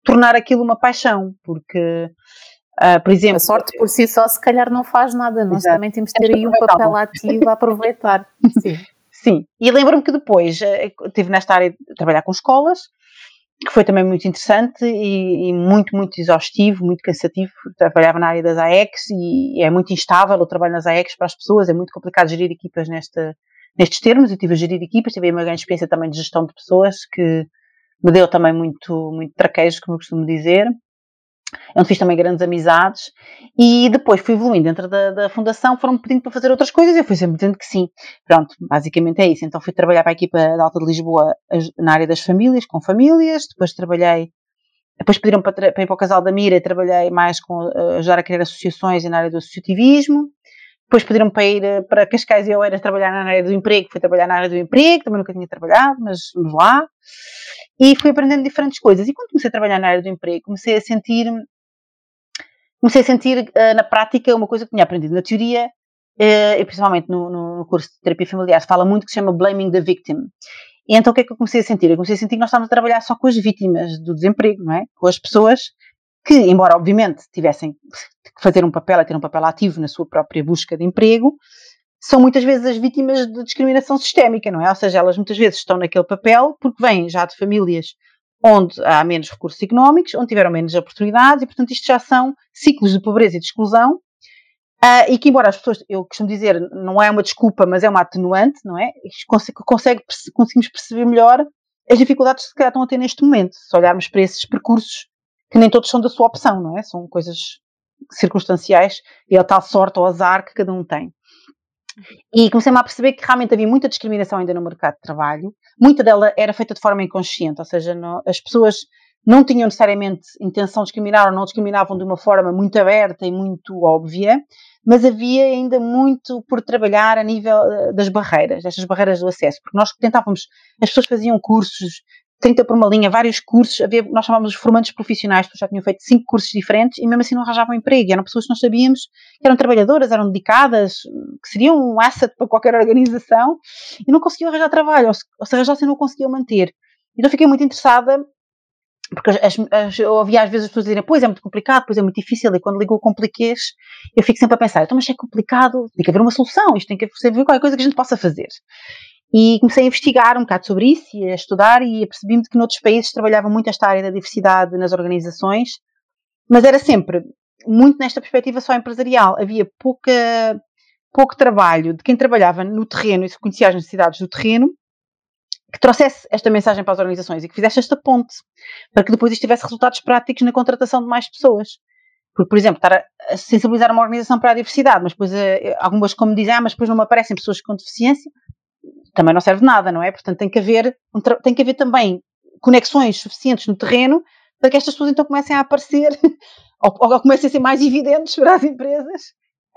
tornar aquilo uma paixão, porque Uh, por exemplo, a sorte por si só se calhar não faz nada, nós Exato. também temos de ter aí um papel ativo a aproveitar. Sim. Sim, e lembro-me que depois uh, estive nesta área de trabalhar com escolas, que foi também muito interessante e, e, muito, muito exaustivo, muito cansativo. Trabalhava na área das AEX e é muito instável o trabalho nas AEX para as pessoas, é muito complicado gerir equipas nesta, nestes termos. Eu tive a gerir equipas, tive uma grande experiência também de gestão de pessoas que me deu também muito, muito traquejo, como eu costumo dizer onde fiz também grandes amizades e depois fui evoluindo dentro da, da fundação, foram-me pedindo para fazer outras coisas e eu fui sempre dizendo que sim. Pronto, basicamente é isso. Então fui trabalhar para a equipa da Alta de Lisboa na área das famílias, com famílias, depois trabalhei, depois pediram para, para ir para o Casal da Mira, trabalhei mais com, ajudar a criar associações e na área do associativismo. Depois pediram para ir eh, para Cascais e eu era trabalhar na área do emprego, fui trabalhar na área do emprego, também nunca tinha trabalhado, mas vamos lá. E fui aprendendo diferentes coisas. E quando comecei a trabalhar na área do emprego, comecei a sentir comecei a sentir uh, na prática uma coisa que tinha aprendido na teoria, uh, e principalmente no, no, curso de terapia familiar, se fala muito que se chama Blaming the Victim. E então o que é que eu comecei a sentir? Eu comecei a sentir que nós estávamos a trabalhar só com as vítimas do desemprego, não é? Com as pessoas que, embora obviamente tivessem que fazer um papel e ter um papel ativo na sua própria busca de emprego, são muitas vezes as vítimas de discriminação sistémica, não é? Ou seja, elas muitas vezes estão naquele papel porque vêm já de famílias onde há menos recursos económicos, onde tiveram menos oportunidades, e portanto isto já são ciclos de pobreza e de exclusão, uh, e que embora as pessoas, eu costumo dizer, não é uma desculpa, mas é uma atenuante, não é? Consegue, consegue, conseguimos perceber melhor as dificuldades que se calhar estão a ter neste momento, se olharmos para esses percursos que nem todos são da sua opção, não é? São coisas circunstanciais e é a tal sorte ou azar que cada um tem. E comecei-me a perceber que realmente havia muita discriminação ainda no mercado de trabalho. Muita dela era feita de forma inconsciente, ou seja, não, as pessoas não tinham necessariamente intenção de discriminar ou não discriminavam de uma forma muito aberta e muito óbvia, mas havia ainda muito por trabalhar a nível eh, das barreiras, destas barreiras do acesso, porque nós tentávamos, as pessoas faziam cursos 30 por uma linha, vários cursos, havia, nós chamávamos de formantes profissionais, porque já tinham feito cinco cursos diferentes e mesmo assim não arranjavam emprego. Eram pessoas que nós sabíamos que eram trabalhadoras, eram dedicadas, que seriam um asset para qualquer organização e não conseguiam arranjar trabalho, ou se, ou se arranjassem não conseguiam manter. Então fiquei muito interessada, porque as, as, eu ouvia às vezes as pessoas dizerem, pois é muito complicado, pois é muito difícil, e quando ligo o compliquês, eu fico sempre a pensar, então mas é complicado, tem que haver uma solução, isto tem que haver qualquer coisa que a gente possa fazer. E comecei a investigar um bocado sobre isso e a estudar e percebi-me que noutros países trabalhava muito esta área da diversidade nas organizações, mas era sempre muito nesta perspectiva só empresarial. Havia pouca, pouco trabalho de quem trabalhava no terreno e se conhecia as necessidades do terreno que trouxesse esta mensagem para as organizações e que fizesse esta ponte para que depois isto tivesse resultados práticos na contratação de mais pessoas. Porque, por exemplo, estar a sensibilizar uma organização para a diversidade, mas depois eh, algumas, como dizem, ah, mas depois não me aparecem pessoas com deficiência, também não serve de nada, não é? Portanto, tem que haver, tem que haver também conexões suficientes no terreno para que estas pessoas então comecem a aparecer ou, ou comecem a ser mais evidentes para as empresas.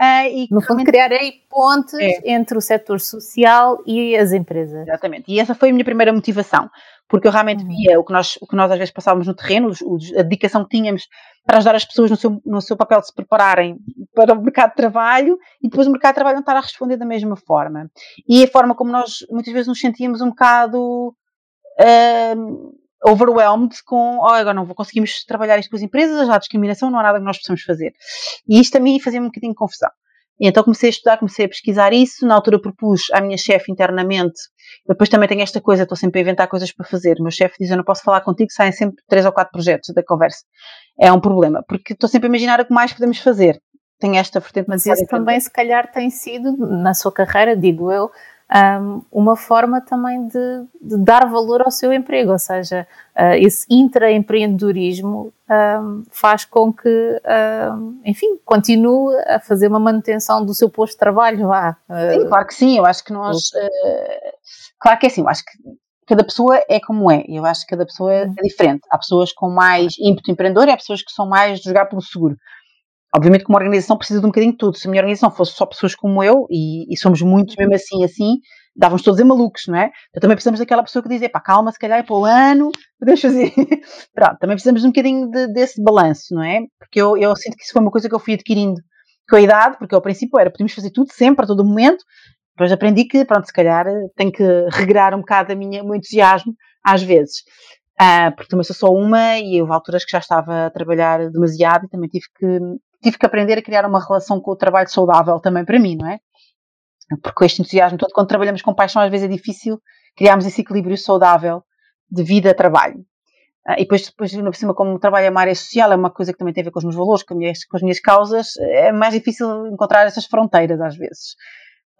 Uh, e no fundo, criar aí pontes é. entre o setor social e as empresas. Exatamente. E essa foi a minha primeira motivação, porque eu realmente uhum. via o que, nós, o que nós às vezes passávamos no terreno, a dedicação que tínhamos para ajudar as pessoas no seu, no seu papel de se prepararem para o mercado de trabalho e depois o mercado de trabalho não estar a responder da mesma forma. E a forma como nós muitas vezes nos sentíamos um bocado uh, overwhelmed com, oh, agora não vou conseguimos trabalhar isto com as empresas, já há discriminação, não há nada que nós possamos fazer. E isto a mim fazia-me um bocadinho de confusão. E então comecei a estudar, comecei a pesquisar isso. Na altura propus à minha chefe internamente. Depois também tenho esta coisa, estou sempre a inventar coisas para fazer. O meu chefe diz: Eu não posso falar contigo, saem sempre três ou quatro projetos da conversa. É um problema, porque estou sempre a imaginar o que mais podemos fazer. Tenho esta vertente. Mas isso também, se calhar, tem sido, na sua carreira, digo eu, um, uma forma também de, de, dar valor ao seu emprego, ou seja, uh, esse intraempreendedorismo um, faz com que, um, enfim, continue a fazer uma manutenção do seu posto de trabalho. Vá. Sim, claro que sim, eu acho que nós. Uh, claro que é assim, eu acho que cada pessoa é como é, eu acho que cada pessoa é uhum. diferente. Há pessoas com mais ímpeto empreendedor e há pessoas que são mais de jogar pelo seguro. Obviamente que uma organização precisa de um bocadinho de tudo. Se a minha organização fosse só pessoas como eu, e, e somos muitos mesmo assim, assim, dávamos todos em malucos, não é? Então também precisamos daquela pessoa que diz, pá, calma, se calhar é para o ano, podemos fazer. Pronto, também precisamos de um bocadinho de, desse balanço, não é? Porque eu, eu sinto que isso foi uma coisa que eu fui adquirindo com a idade, porque ao princípio era, podíamos fazer tudo sempre, a todo momento, depois aprendi que, pronto, se calhar tenho que regrar um bocado a minha, o meu entusiasmo às vezes. Uh, porque também sou só uma e houve alturas que já estava a trabalhar demasiado e também tive que, tive que aprender a criar uma relação com o trabalho saudável também para mim, não é? Porque este entusiasmo todo, quando trabalhamos com paixão, às vezes é difícil criarmos esse equilíbrio saudável de vida-trabalho. Uh, e depois, depois, por cima, como trabalho é uma área social, é uma coisa que também tem a ver com os meus valores, com, minhas, com as minhas causas, é mais difícil encontrar essas fronteiras às vezes.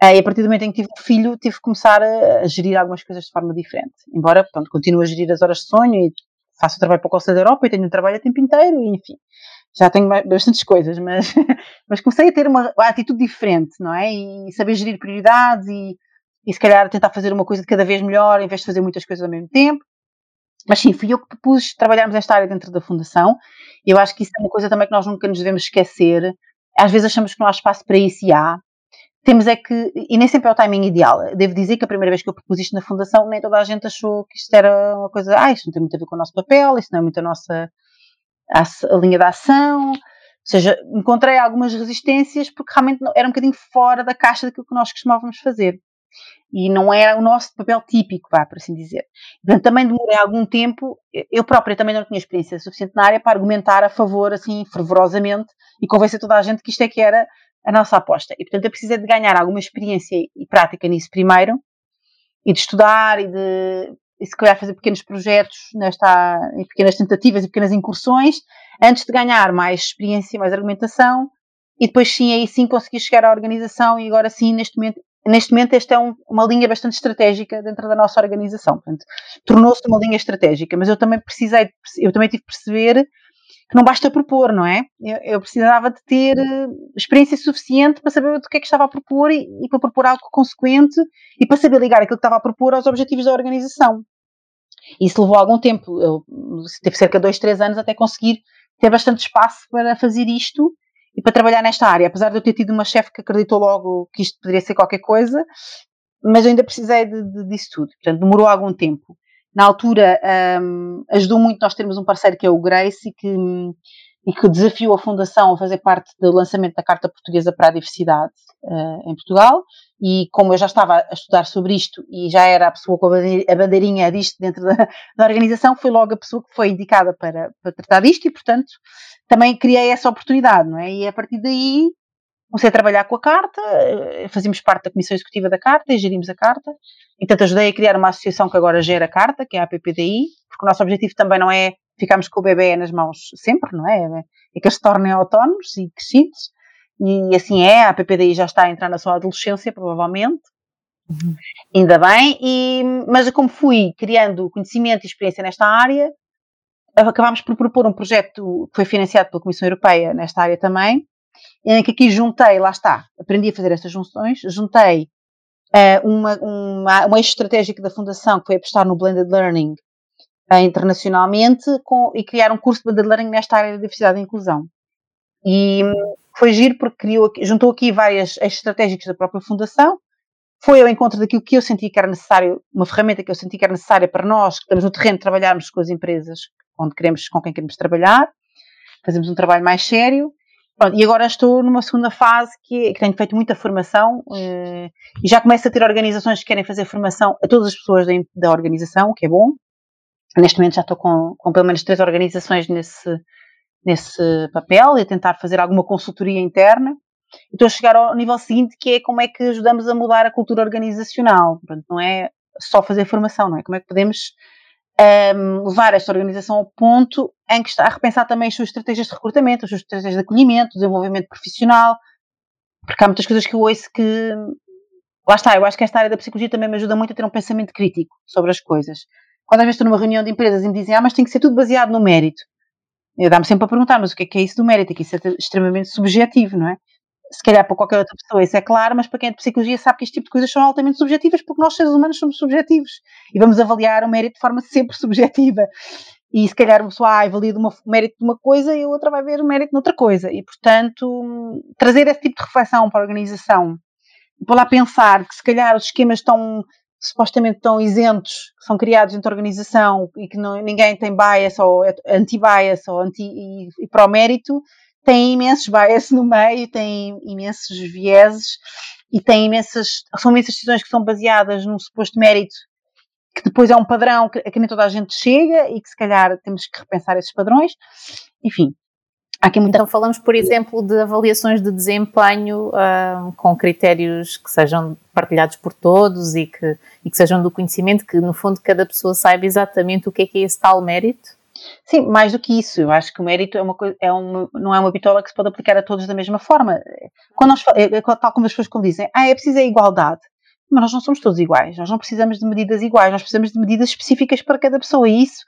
Uh, e a partir do momento em que tive um filho, tive que começar a, a, gerir algumas coisas de forma diferente. Embora, portanto, continuo a gerir as horas de sonho e faço o trabalho para o Conselho da Europa e tenho um trabalho a tempo inteiro, enfim já tenho bastantes coisas, mas, mas comecei a ter uma, atitude diferente, não é? E saber gerir prioridades e, e se calhar tentar fazer uma coisa de cada vez melhor em vez de fazer muitas coisas ao mesmo tempo. Mas sim, fui eu que propus trabalharmos esta área dentro da Fundação. Eu acho que isso é uma coisa também que nós nunca nos devemos esquecer. Às vezes achamos que não há espaço para isso e há. Temos é que, e nem sempre é o timing ideal. Devo dizer que a primeira vez que eu propus isto na Fundação, nem toda a gente achou que isto era uma coisa, ah, isto não tem muito a ver com o nosso papel, isto não é muito a nossa a, a linha de ação, ou seja, encontrei algumas resistências porque realmente era um bocadinho fora da caixa daquilo que nós costumávamos fazer. E não era o nosso papel típico, vá, por assim dizer. Portanto, também demorei algum tempo, eu própria também não tinha experiência suficiente na área para argumentar a favor, assim, fervorosamente, e convencer toda a gente que isto é que era a nossa aposta. E, portanto, eu precisei de ganhar alguma experiência e prática nisso primeiro, e de estudar e de e se calhar fazer pequenos projetos nesta, em pequenas tentativas e pequenas incursões, antes de ganhar mais experiência, mais argumentação, e depois sim, aí sim conseguir chegar à organização e agora sim, neste momento, neste momento esta é um, uma linha bastante estratégica dentro da nossa organização, portanto, tornou-se uma linha estratégica, mas eu também precisei, eu também tive que perceber que não basta propor, não é? Eu, eu precisava de ter eh, experiência suficiente para saber do que é que estava a propor e, e, para propor algo consequente e para saber ligar aquilo que estava a propor aos objetivos da organização. Isso levou algum tempo, eu, teve cerca de dois, três anos até conseguir ter bastante espaço para fazer isto e para trabalhar nesta área. Apesar de eu ter tido uma chefe que acreditou logo que isto poderia ser qualquer coisa, mas eu ainda precisei de, de, disso tudo. Portanto, demorou algum tempo. Na altura, um, ajudou muito nós termos um parceiro que é o Grace que, e que desafiou a Fundação a fazer parte do lançamento da Carta Portuguesa para a Diversidade uh, em Portugal e como eu já estava a estudar sobre isto e já era a pessoa com a bandeirinha disto dentro da, da organização, foi logo a pessoa que foi indicada para, para tratar disto e, portanto, também criei essa oportunidade, não é? E a partir daí comecei a trabalhar com a carta, eh, fazíamos parte da comissão executiva da carta e gerimos a carta. Então ajudei a criar uma associação que agora gera a carta, que é a PPDI, porque o nosso objetivo também não é ficarmos com o bebê nas mãos sempre, não é? É que eles se tornem autónomos e crescidos e assim é, a PPDI já está a entrar na sua adolescência, provavelmente. Uhum. Ainda bem, e, mas como fui criando conhecimento e experiência nesta área, acabámos por propor um projeto que foi financiado pela Comissão Europeia nesta área também, em que aqui juntei, lá está, aprendi a fazer estas junções, juntei uh, uma, uma, um eixo estratégico da Fundação que foi apostar no Blended Learning internacionalmente com, e criar um curso de Blended Learning nesta área de diversidade e inclusão. E foi giro porque criou, juntou aqui várias estratégias da própria fundação, foi ao encontro daquilo que eu senti que era necessário, uma ferramenta que eu senti que era necessária para nós, que estamos no terreno, trabalharmos com as empresas onde queremos, com quem queremos trabalhar, fazemos um trabalho mais sério. Pronto, e agora estou numa segunda fase que, é, que tenho feito muita formação eh, e já começo a ter organizações que querem fazer formação a todas as pessoas da, da organização, o que é bom. Neste momento já estou com, com pelo menos três organizações nesse, nesse papel e a tentar fazer alguma consultoria interna. Estou a chegar ao nível seguinte, que é como é que ajudamos a mudar a cultura organizacional. Portanto, não é só fazer formação, não é? Como é que podemos um, levar esta organização ao ponto em que está a repensar também as suas estratégias de recrutamento, as suas estratégias de acolhimento, desenvolvimento profissional, porque há muitas coisas que eu ouço que. Lá está, eu acho que esta área da psicologia também me ajuda muito a ter um pensamento crítico sobre as coisas. Quando às vezes estou numa reunião de empresas e me dizem, ah, mas tem que ser tudo baseado no mérito. Eu dá-me sempre a perguntar, mas o que é, que é isso do mérito? Que isso é extremamente subjetivo, não é? Se calhar para qualquer outra pessoa isso é claro, mas para quem é de psicologia sabe que este tipo de coisas são altamente subjetivas, porque nós seres humanos somos subjetivos e vamos avaliar o mérito de forma sempre subjetiva. E se calhar uma pessoa ah, avalia o mérito de uma coisa e a outra vai ver o mérito de outra coisa. E, portanto, trazer esse tipo de reflexão para a organização, para lá pensar que se calhar os esquemas estão supostamente tão isentos, que são criados dentro da organização e que não, ninguém tem bias ou é anti-bias ou anti e, e pró-mérito, tem imensos bias no meio, tem imensos vieses e tem imensas, são imensas decisões que são baseadas num suposto mérito que depois é um padrão que, que nem toda a gente chega e que se calhar temos que repensar esses padrões. Enfim, Muita... Então falamos, por exemplo, de avaliações de desempenho uh, com critérios que sejam partilhados por todos e que, e que sejam do conhecimento, que no fundo cada pessoa saiba exatamente o que é que é esse tal mérito? Sim, mais do que isso. Eu acho que o mérito é uma coisa, é uma, não é uma bitola que se pode aplicar a todos da mesma forma. Quando nós, é, é, tal como as pessoas quando dizem, ah, é preciso a igualdade. Mas nós não somos todos iguais, nós não precisamos de medidas iguais, nós precisamos de medidas específicas para cada pessoa e isso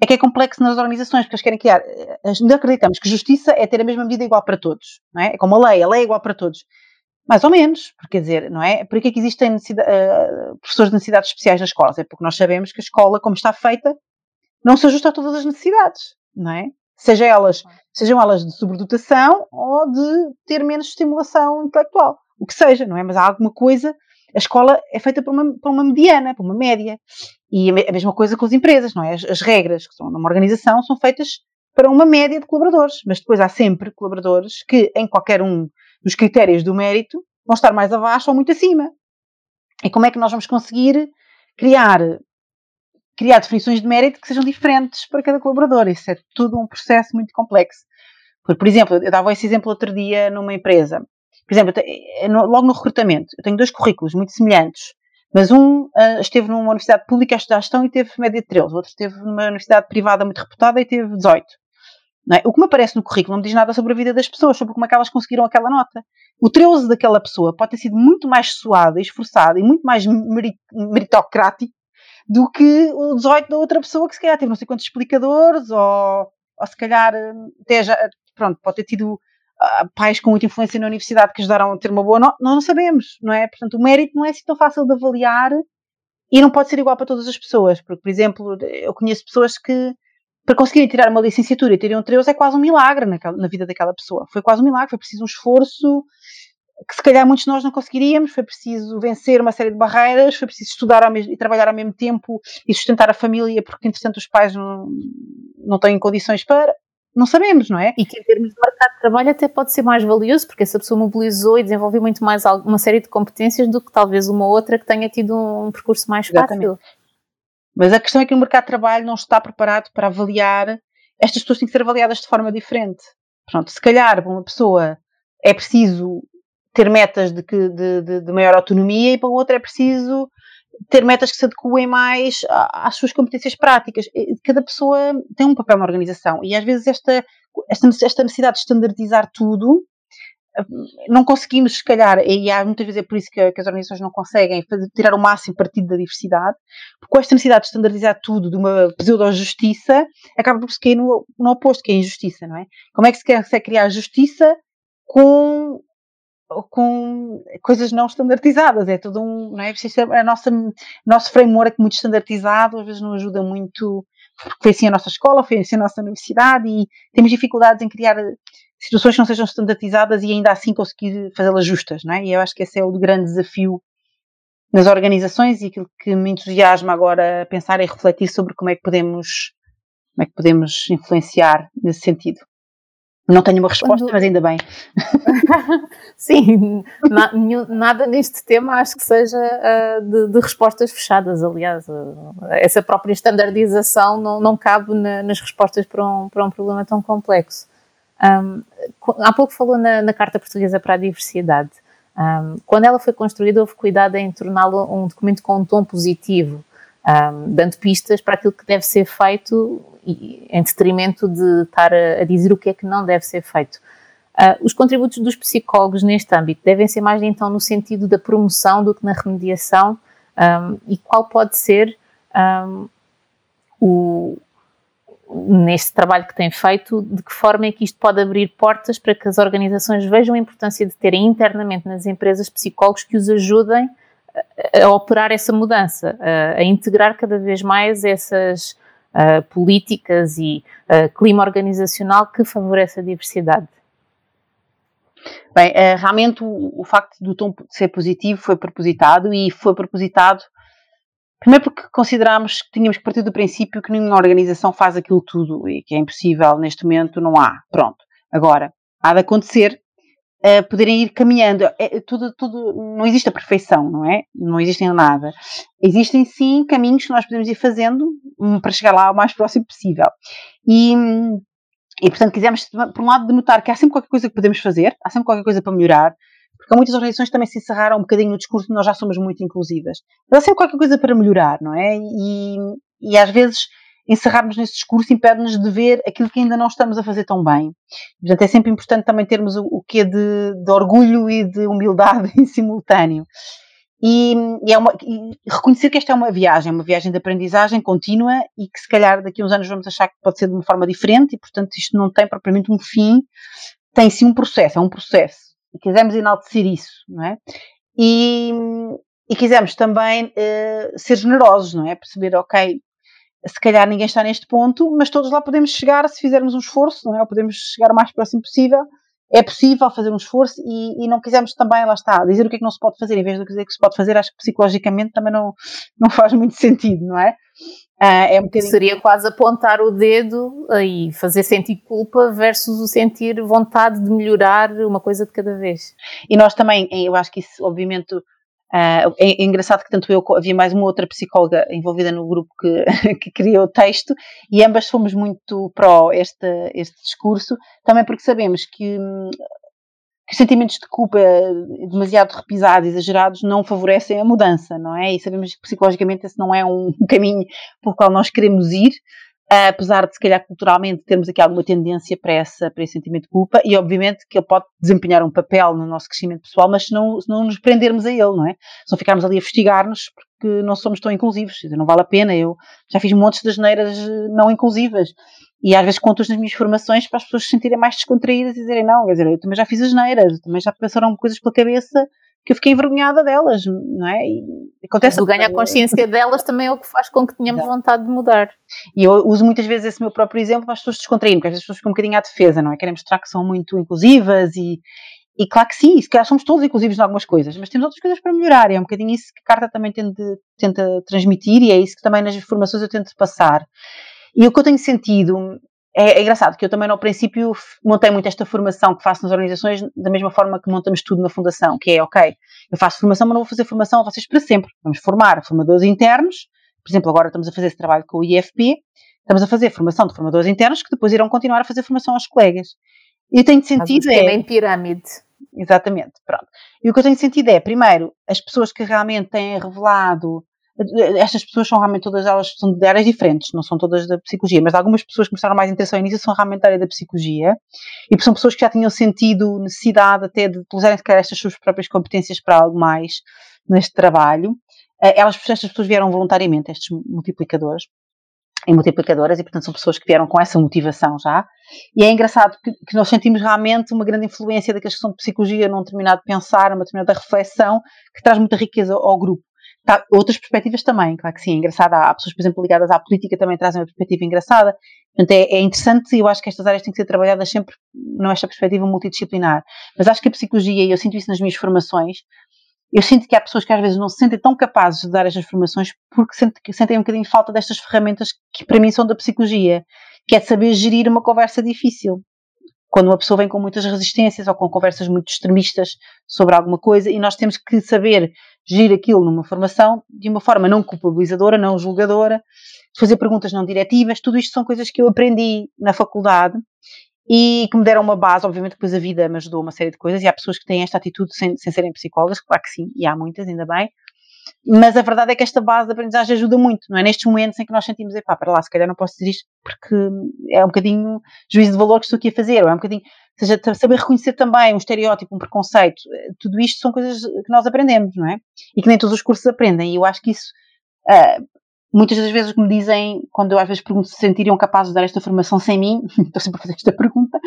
é que é complexo nas organizações, porque eles querem criar. Nós acreditamos que justiça é ter a mesma medida igual para todos, não é? É como a lei, a lei é igual para todos. Mais ou menos, porque quer dizer, não é? Por que é que existem uh, professores de necessidades especiais nas escolas? É porque nós sabemos que a escola, como está feita, não se ajusta a todas as necessidades, não é? Seja elas, sejam elas de sobredotação ou de ter menos estimulação intelectual. O que seja, não é? Mas há alguma coisa a escola é feita para uma, para uma mediana, para uma média. E a mesma coisa com as empresas, não é? As, as regras que são numa organização são feitas para uma média de colaboradores, mas depois há sempre colaboradores que, em qualquer um dos critérios do mérito, vão estar mais abaixo ou muito acima. E como é que nós vamos conseguir criar, criar definições de mérito que sejam diferentes para cada colaborador? Isso é tudo um processo muito complexo. Por, por exemplo, eu dava esse exemplo outro dia numa empresa. Por exemplo, eh, logo no recrutamento, eu tenho dois currículos muito semelhantes, mas um uh, esteve numa universidade pública a estudar gestão e teve média de 13, o outro esteve numa universidade privada muito reputada e teve 18. É? O que me aparece no currículo não me diz nada sobre a vida das pessoas, sobre como é que elas conseguiram aquela nota. O 13 daquela pessoa pode ter sido muito mais suado e esforçado e muito mais meritocrático do que o 18 da outra pessoa que se calhar teve não sei quantos explicadores ou, ou se calhar eh, até já, pronto, pode ter tido pais com muita influência na universidade que ajudaram a ter uma boa nota, nós não sabemos, não é? Portanto, o mérito não é assim tão fácil de avaliar e não pode ser igual para todas as pessoas, porque, por exemplo, eu conheço pessoas que para conseguirem tirar uma licenciatura e terem um 13 é quase um milagre naquela, na vida daquela pessoa. Foi quase um milagre, foi preciso um esforço que se calhar muitos de nós não conseguiríamos, foi preciso vencer uma série de barreiras, foi preciso estudar mesmo, e trabalhar ao mesmo tempo e sustentar a família, porque entretanto os pais não, não têm condições para não sabemos, não é? E que em termos de mercado de trabalho até pode ser mais valioso, porque essa pessoa mobilizou e desenvolveu muito mais uma série de competências do que talvez uma outra que tenha tido um percurso mais Exatamente. fácil. Mas a questão é que o mercado de trabalho não está preparado para avaliar, estas pessoas têm que ser avaliadas de forma diferente. Pronto, se calhar para uma pessoa é preciso ter metas de, que, de, de, de maior autonomia e para outra é preciso ter metas que se adequem mais às suas competências práticas. Cada pessoa tem um papel na organização e às vezes esta, esta, esta necessidade de standardizar tudo não conseguimos, se calhar, e há muitas vezes é por isso que, que as organizações não conseguem fazer, tirar o máximo partido da diversidade, porque com esta necessidade de standardizar tudo de uma pseudo-justiça, acaba por se cair no, no oposto, que é a injustiça, não é? Como é que se quer, se quer criar justiça com com coisas não standardizadas, é todo um, não é? A nossa, o nosso framework muito standardizado às vezes não ajuda muito, porque foi assim a nossa escola, foi assim a nossa universidade e temos dificuldades em criar situações que não sejam standardizadas e ainda assim conseguir fazê-las justas, não é? E eu acho que esse é o grande desafio nas organizações e aquilo que me entusiasma agora pensar e refletir sobre como é que podemos, como é que podemos influenciar nesse sentido. Não tenho uma resposta, Quando... mas ainda bem. Sim, na, nada neste tema acho que seja uh, de, de, respostas fechadas. Aliás, uh, essa própria standardização não, não cabe na, nas respostas para um, para um problema tão complexo. Um, há pouco falou na, na, Carta Portuguesa para a Diversidade. Um, quando ela foi construída, houve cuidado em torná-la um documento com um tom positivo, um, dando pistas para aquilo que deve ser feito em detrimento de estar a, a, dizer o que é que não deve ser feito. Uh, os contributos dos psicólogos neste âmbito devem ser mais então no sentido da promoção do que na remediação um, e qual pode ser um, o, neste trabalho que tem feito, de que forma é que isto pode abrir portas para que as organizações vejam a importância de terem internamente nas empresas psicólogos que os ajudem a, operar essa mudança, a, integrar cada vez mais essas uh, políticas e uh, clima organizacional que favorece a diversidade? Bem, uh, realmente o, o, facto do tom ser positivo foi propositado e foi propositado primeiro porque considerámos que tínhamos que partir do princípio que nenhuma organização faz aquilo tudo e que é impossível neste momento, não há. Pronto. Agora, há de acontecer uh, poderem ir caminhando. É, tudo, tudo, não existe a perfeição, não é? Não existem nada. Existem sim caminhos que nós podemos ir fazendo um, para chegar lá o mais próximo possível. E, e portanto, quisemos, por um lado, denotar que há sempre qualquer coisa que podemos fazer, há sempre qualquer coisa para melhorar, porque muitas organizações também se encerraram um bocadinho no discurso de nós já somos muito inclusivas. Mas há sempre qualquer coisa para melhorar, não é? E, e às vezes encerrarmos nesse discurso impede-nos de ver aquilo que ainda não estamos a fazer tão bem. Portanto, é sempre importante também termos o, o quê de, de orgulho e de humildade em simultâneo. E, e, é uma, e, reconhecer que esta é uma viagem, uma viagem de aprendizagem contínua e que se calhar daqui a uns anos vamos achar que pode ser de uma forma diferente e portanto isto não tem propriamente um fim, tem sim um processo, é um processo. E quisemos enaltecer isso, não é? E, e quisemos também uh, ser generosos, não é? Perceber, ok, se calhar ninguém está neste ponto, mas todos lá podemos chegar se fizermos um esforço, não é? Ou podemos chegar o mais próximo possível. É possível fazer um esforço e, e não quisermos também, lá está, dizer o que é que não se pode fazer, em vez de dizer que se pode fazer, acho que psicologicamente também não, não faz muito sentido, não é? Ah, é um bocadinho... Seria quase apontar o dedo e fazer sentir culpa versus o sentir vontade de melhorar uma coisa de cada vez. E nós também, eu acho que isso, obviamente, Uh, é, é, engraçado que tanto eu havia mais uma outra psicóloga envolvida no grupo que, que criou o texto e ambas fomos muito pró este, este discurso, também porque sabemos que, que sentimentos de culpa demasiado repisados, exagerados, não favorecem a mudança, não é? E sabemos que psicologicamente esse não é um caminho pelo qual nós queremos ir, apesar de se calhar culturalmente termos aqui alguma tendência para, essa, para esse sentimento de culpa, e obviamente que ele pode desempenhar um papel no nosso crescimento pessoal, mas se não, se não nos prendermos a ele, não é? Se não ficarmos ali a fustigar-nos porque não somos tão inclusivos, não vale a pena, eu já fiz montes de asneiras não inclusivas, e às vezes conto nas minhas formações para as pessoas se sentirem mais descontraídas e dizerem, não, quer dizer, eu também já fiz asneiras, também já passaram coisas pela cabeça que eu fiquei envergonhada delas, não é? E acontece. O ganho a consciência delas também é o que faz com que tenhamos vontade de mudar. E eu uso muitas vezes esse meu próprio exemplo para as pessoas descontraírem, porque às vezes as pessoas ficam um bocadinho à defesa, não é? Querem mostrar que são muito inclusivas e, e claro que sim, se calhar somos todos inclusivos em algumas coisas, mas temos outras coisas para melhorar, e é um bocadinho isso que a carta também tenta, tenta transmitir e é isso que também nas formações eu tento passar. E o que eu tenho sentido é, é, engraçado que eu também, no princípio, montei muito esta formação que faço nas organizações da mesma forma que montamos tudo na fundação, que é, ok, eu faço formação, mas não vou fazer formação a vocês para sempre. Vamos formar formadores internos, por exemplo, agora estamos a fazer esse trabalho com o IFP, estamos a fazer formação de formadores internos que depois irão continuar a fazer formação aos colegas. E tenho sentido é... em pirâmide. Exatamente, pronto. E o que eu tenho sentido é, primeiro, as pessoas que realmente têm revelado estas pessoas são realmente todas elas são de áreas diferentes, não são todas da psicologia, mas algumas pessoas que mostraram mais ao início são realmente da área da psicologia e são pessoas que já tinham sentido necessidade até de utilizarem estas suas próprias competências para algo mais neste trabalho. Eh, elas, estas pessoas vieram voluntariamente, estes multiplicadores e multiplicadoras, e portanto são pessoas que vieram com essa motivação já. E é engraçado que, que, nós sentimos realmente uma grande influência daqueles que são de psicologia num determinado pensar, numa determinada reflexão, que traz muita riqueza ao grupo. Tá, outras perspectivas também, claro que sim, é engraçado. Há, pessoas, por exemplo, ligadas à política também trazem uma perspectiva engraçada. Portanto, é, é interessante e eu acho que estas áreas têm que ser trabalhadas sempre nesta perspectiva multidisciplinar. Mas acho que a psicologia, e eu sinto isso nas minhas formações, eu sinto que há pessoas que às vezes não se sentem tão capazes de dar estas formações porque sentem, sentem um bocadinho falta destas ferramentas que para mim são da psicologia, que é saber gerir uma conversa difícil quando uma pessoa vem com muitas resistências ou com conversas muito extremistas sobre alguma coisa e nós temos que saber gerir aquilo numa formação de uma forma não culpabilizadora, não julgadora, fazer perguntas não diretivas, tudo isto são coisas que eu aprendi na faculdade e que me deram uma base, obviamente depois a vida me ajudou uma série de coisas e há pessoas que têm esta atitude sem, sem serem psicólogas, claro que sim, e há muitas, ainda bem, mas a verdade é que esta base de aprendizagem ajuda muito, não é? Nestes momentos em que nós sentimos, epá, para lá, se calhar não posso dizer isto porque é um bocadinho juízo de valor que estou aqui a fazer, ou é um bocadinho, ou seja, saber reconhecer também um estereótipo, um preconceito, eh, tudo isto são coisas que nós aprendemos, não é? E que nem todos os cursos aprendem, e eu acho que isso, uh, muitas das vezes me dizem, quando eu às vezes pergunto se sentiriam capazes de dar esta formação sem mim, estou sempre a fazer esta pergunta,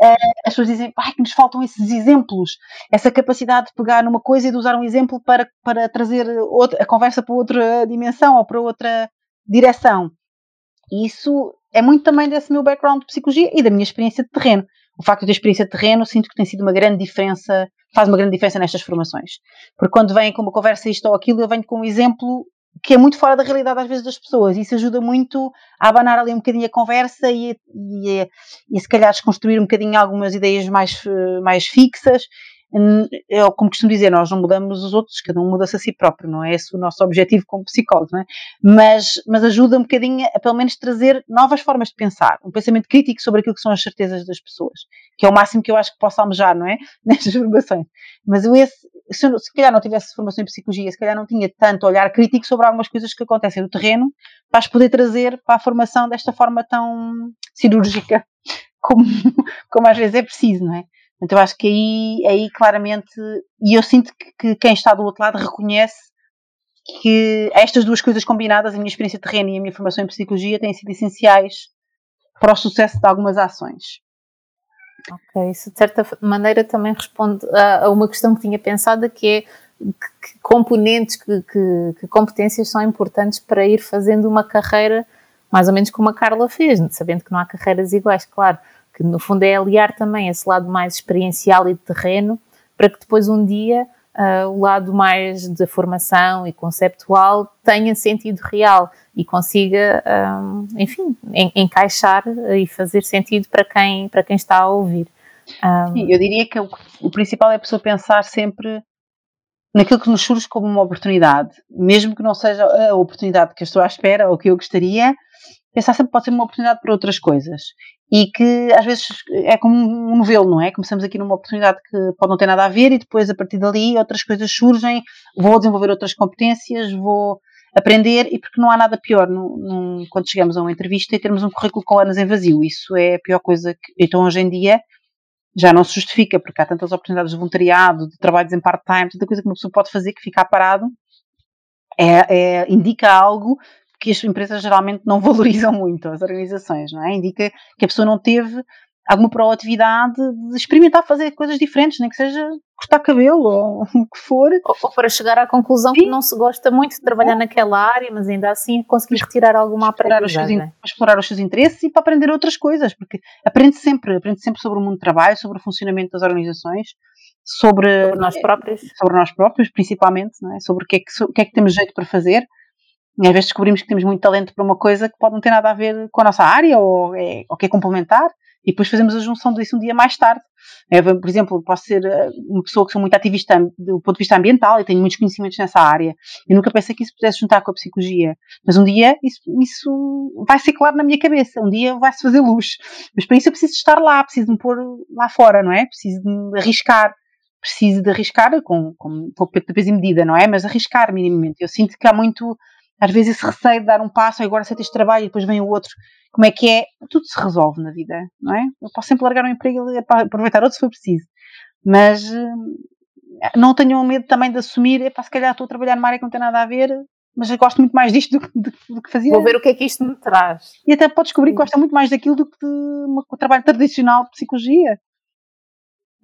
as pessoas dizem Ai, que nos faltam esses exemplos, essa capacidade de pegar numa coisa e de usar um exemplo para, para trazer outra, a conversa para outra dimensão ou para outra direção. E isso é muito também desse meu background de psicologia e da minha experiência de terreno. O facto de ter experiência de terreno, sinto que tem sido uma grande diferença, faz uma grande diferença nestas formações. Porque quando vem com uma conversa isto ou aquilo, eu venho com um exemplo que é muito fora da realidade às vezes das pessoas. Isso ajuda muito a abanar ali um bocadinho a conversa e, e, e se calhar desconstruir um bocadinho algumas ideias mais, mais fixas é como costumo dizer, nós não mudamos os outros, cada um muda-se a si próprio, não é esse o nosso objetivo como psicólogo, não é? Mas, mas ajuda um bocadinho a, pelo menos, trazer novas formas de pensar, um pensamento crítico sobre aquilo que são as certezas das pessoas, que é o máximo que eu acho que posso almejar, não é? Nestas formações. Mas eu esse, se, eu, se calhar não tivesse formação em psicologia, se calhar não tinha tanto olhar crítico sobre algumas coisas que acontecem no terreno, para as poder trazer para a formação desta forma tão cirúrgica como, como às vezes é preciso, não é? Então acho que aí, aí claramente, e eu sinto que, que quem está do outro lado reconhece que estas duas coisas combinadas, a minha experiência terrena e a minha formação em psicologia, têm sido essenciais para o sucesso de algumas ações. Ok, isso de certa maneira também responde a, a uma questão que tinha pensado, que é que componentes, que, que, que, competências são importantes para ir fazendo uma carreira mais ou menos como a Carla fez, sabendo que não há carreiras iguais, claro que no fundo é aliar também esse lado mais experiencial e de terreno, para que depois um dia uh, o lado mais de formação e conceptual tenha sentido real e consiga, um, ah, enfim, en encaixar e fazer sentido para quem, para quem está a ouvir. Um, ah, Sim, eu diria que o, o principal é a pessoa pensar sempre naquilo que nos surge como uma oportunidade, mesmo que não seja a oportunidade que eu estou à espera ou que eu gostaria, pensar sempre pode ser uma oportunidade para outras coisas e que às vezes é como um novelo, não é? Começamos aqui numa oportunidade que pode não ter nada a ver e depois a partir dali outras coisas surgem, vou desenvolver outras competências, vou aprender e porque não há nada pior quando chegamos a uma entrevista e termos um currículo com anos em vazio. Isso é a pior coisa que. Então hoje em dia já não se justifica porque há tantas oportunidades de voluntariado, de trabalhos em part-time, tanta coisa que uma pessoa pode fazer que ficar parado é, é, indica algo que as empresas geralmente não valorizam muito, as organizações, não é? Indica que a pessoa não teve alguma proatividade de experimentar fazer coisas diferentes, nem que seja cortar cabelo ou o que for. Ou, ou para chegar à conclusão Sim. que não se gosta muito de trabalhar naquela área, mas ainda assim conseguir retirar alguma aprendizagem. Para explorar os seus interesses e para aprender outras coisas, porque aprende sempre, aprende sempre sobre o mundo do trabalho, sobre o funcionamento das organizações, sobre, sobre nós próprios, sobre nós próprios principalmente, não é? sobre o que é que, o que, é que temos jeito para fazer às vezes descobrimos que temos muito talento para uma coisa que pode não ter nada a ver com a nossa área ou, é, ou que é complementar e depois fazemos a junção disso um dia mais tarde. É, por exemplo, posso ser eh, uma pessoa que sou muito ativista do ponto de vista ambiental e tenho muitos conhecimentos nessa área. Eu nunca pensei que isso pudesse juntar com a psicologia. Mas um dia isso, isso vai ser claro na minha cabeça. Um dia vai-se fazer luz. Mas para isso eu preciso estar lá, preciso me pôr lá fora, não é? Preciso de me arriscar. Preciso de arriscar com, com de peso e medida, não é? Mas arriscar minimamente. Eu sinto que há muito às vezes esse receio de dar um passo, agora aceito este trabalho e depois vem o outro, como é que é? Tudo se resolve na vida, não é? Eu posso sempre largar um emprego e aproveitar outro se for preciso, mas eh, não tenham medo também de assumir, é para se calhar estou a trabalhar numa área que não tem nada a ver, mas gosto muito mais disto do, do, do que fazia. Vou ver o que é que isto me traz. E até pode descobrir que gosta muito mais daquilo do que de um trabalho tradicional de psicologia.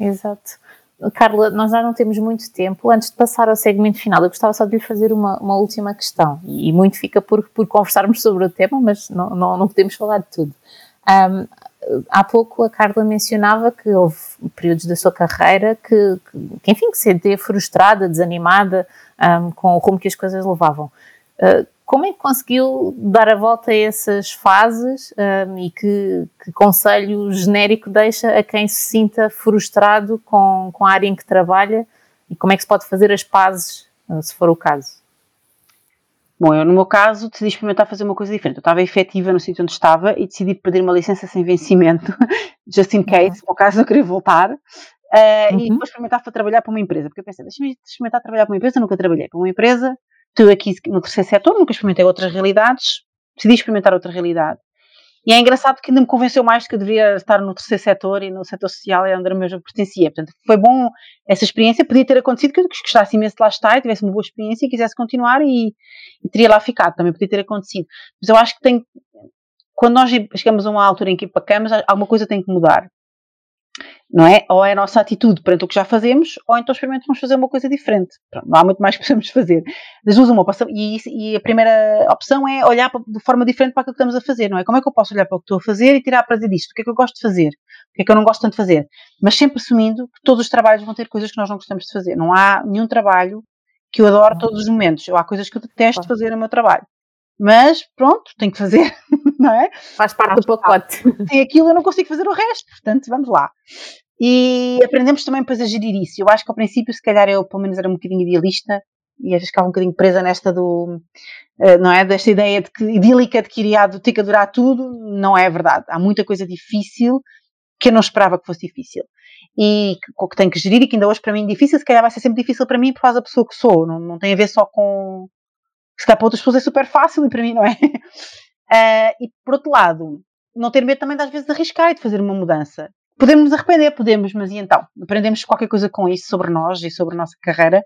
Exato. Carla, nós já não temos muito tempo. Antes de passar ao segmento final, eu gostava só de lhe fazer uma, uma última questão. E, muito fica por, por conversarmos sobre o tema, mas não, não, não podemos falar de tudo. Um, há pouco a Carla mencionava que houve períodos da sua carreira que, que enfim, que se sentia frustrada, desanimada um, com o rumo que as coisas levavam. Uh, como é que conseguiu dar a volta a essas fases um, e que, que, conselho genérico deixa a quem se sinta frustrado com, com a área em que trabalha e como é que se pode fazer as pazes, uh, se for o caso? Bom, eu no meu caso decidi experimentar fazer uma coisa diferente. Eu estava efetiva no sítio onde estava e decidi pedir uma licença sem vencimento, just in case, uhum. por caso eu queria voltar. Uh, uhum. E depois experimentar para trabalhar para uma empresa, porque eu pensei, deixa-me experimentar trabalhar para uma empresa, eu nunca trabalhei para uma empresa, estou aqui no terceiro setor, nunca experimentei outras realidades, decidi experimentar outra realidade. E é engraçado que ainda me convenceu mais que eu deveria estar no terceiro setor e no setor social é onde eu mesmo pertencia. Portanto, foi bom essa experiência, podia ter acontecido que eu gostasse imenso de lá estar e tivesse uma boa experiência e quisesse continuar e, e teria lá ficado, também podia ter acontecido. Mas eu acho que tem, quando nós chegamos a uma altura em que empacamos, alguma coisa tem que mudar. Não é? Ou é a nossa atitude perante o que já fazemos, ou então experimentamos fazer uma coisa diferente. Pronto, não há muito mais que possamos fazer. Das duas, uma, e, e a primeira opção é olhar de forma diferente para aquilo que estamos a fazer, não é? Como é que eu posso olhar para o que estou a fazer e tirar prazer disto? O que é que eu gosto de fazer? O que é que eu não gosto tanto de fazer? Mas sempre assumindo que todos os trabalhos vão ter coisas que nós não gostamos de fazer. Não há nenhum trabalho que eu adoro todos os momentos. Há coisas que eu detesto fazer no meu trabalho. Mas pronto, tenho que fazer, não é? Faz parte do pacote. Tem aquilo, eu não consigo fazer o resto, portanto, vamos lá. E aprendemos também depois a gerir isso. Eu acho que ao princípio, se calhar, eu pelo menos era um bocadinho idealista e às vezes ficava um bocadinho presa nesta do, eh, não é? Desta ideia de que idílica de que iria ter que adorar tudo, não é verdade. Há muita coisa difícil que eu não esperava que fosse difícil e que, que tenho que gerir e que ainda hoje para mim é difícil, se calhar vai ser sempre difícil para mim por causa da pessoa que sou, não, não tem a ver só com se calhar para outras pessoas é super fácil e para mim não é. Uh, e por outro lado, não ter medo também de às vezes de arriscar e de fazer uma mudança. Podemos nos arrepender, podemos, mas e então? Aprendemos qualquer coisa com isso sobre nós e sobre a nossa carreira.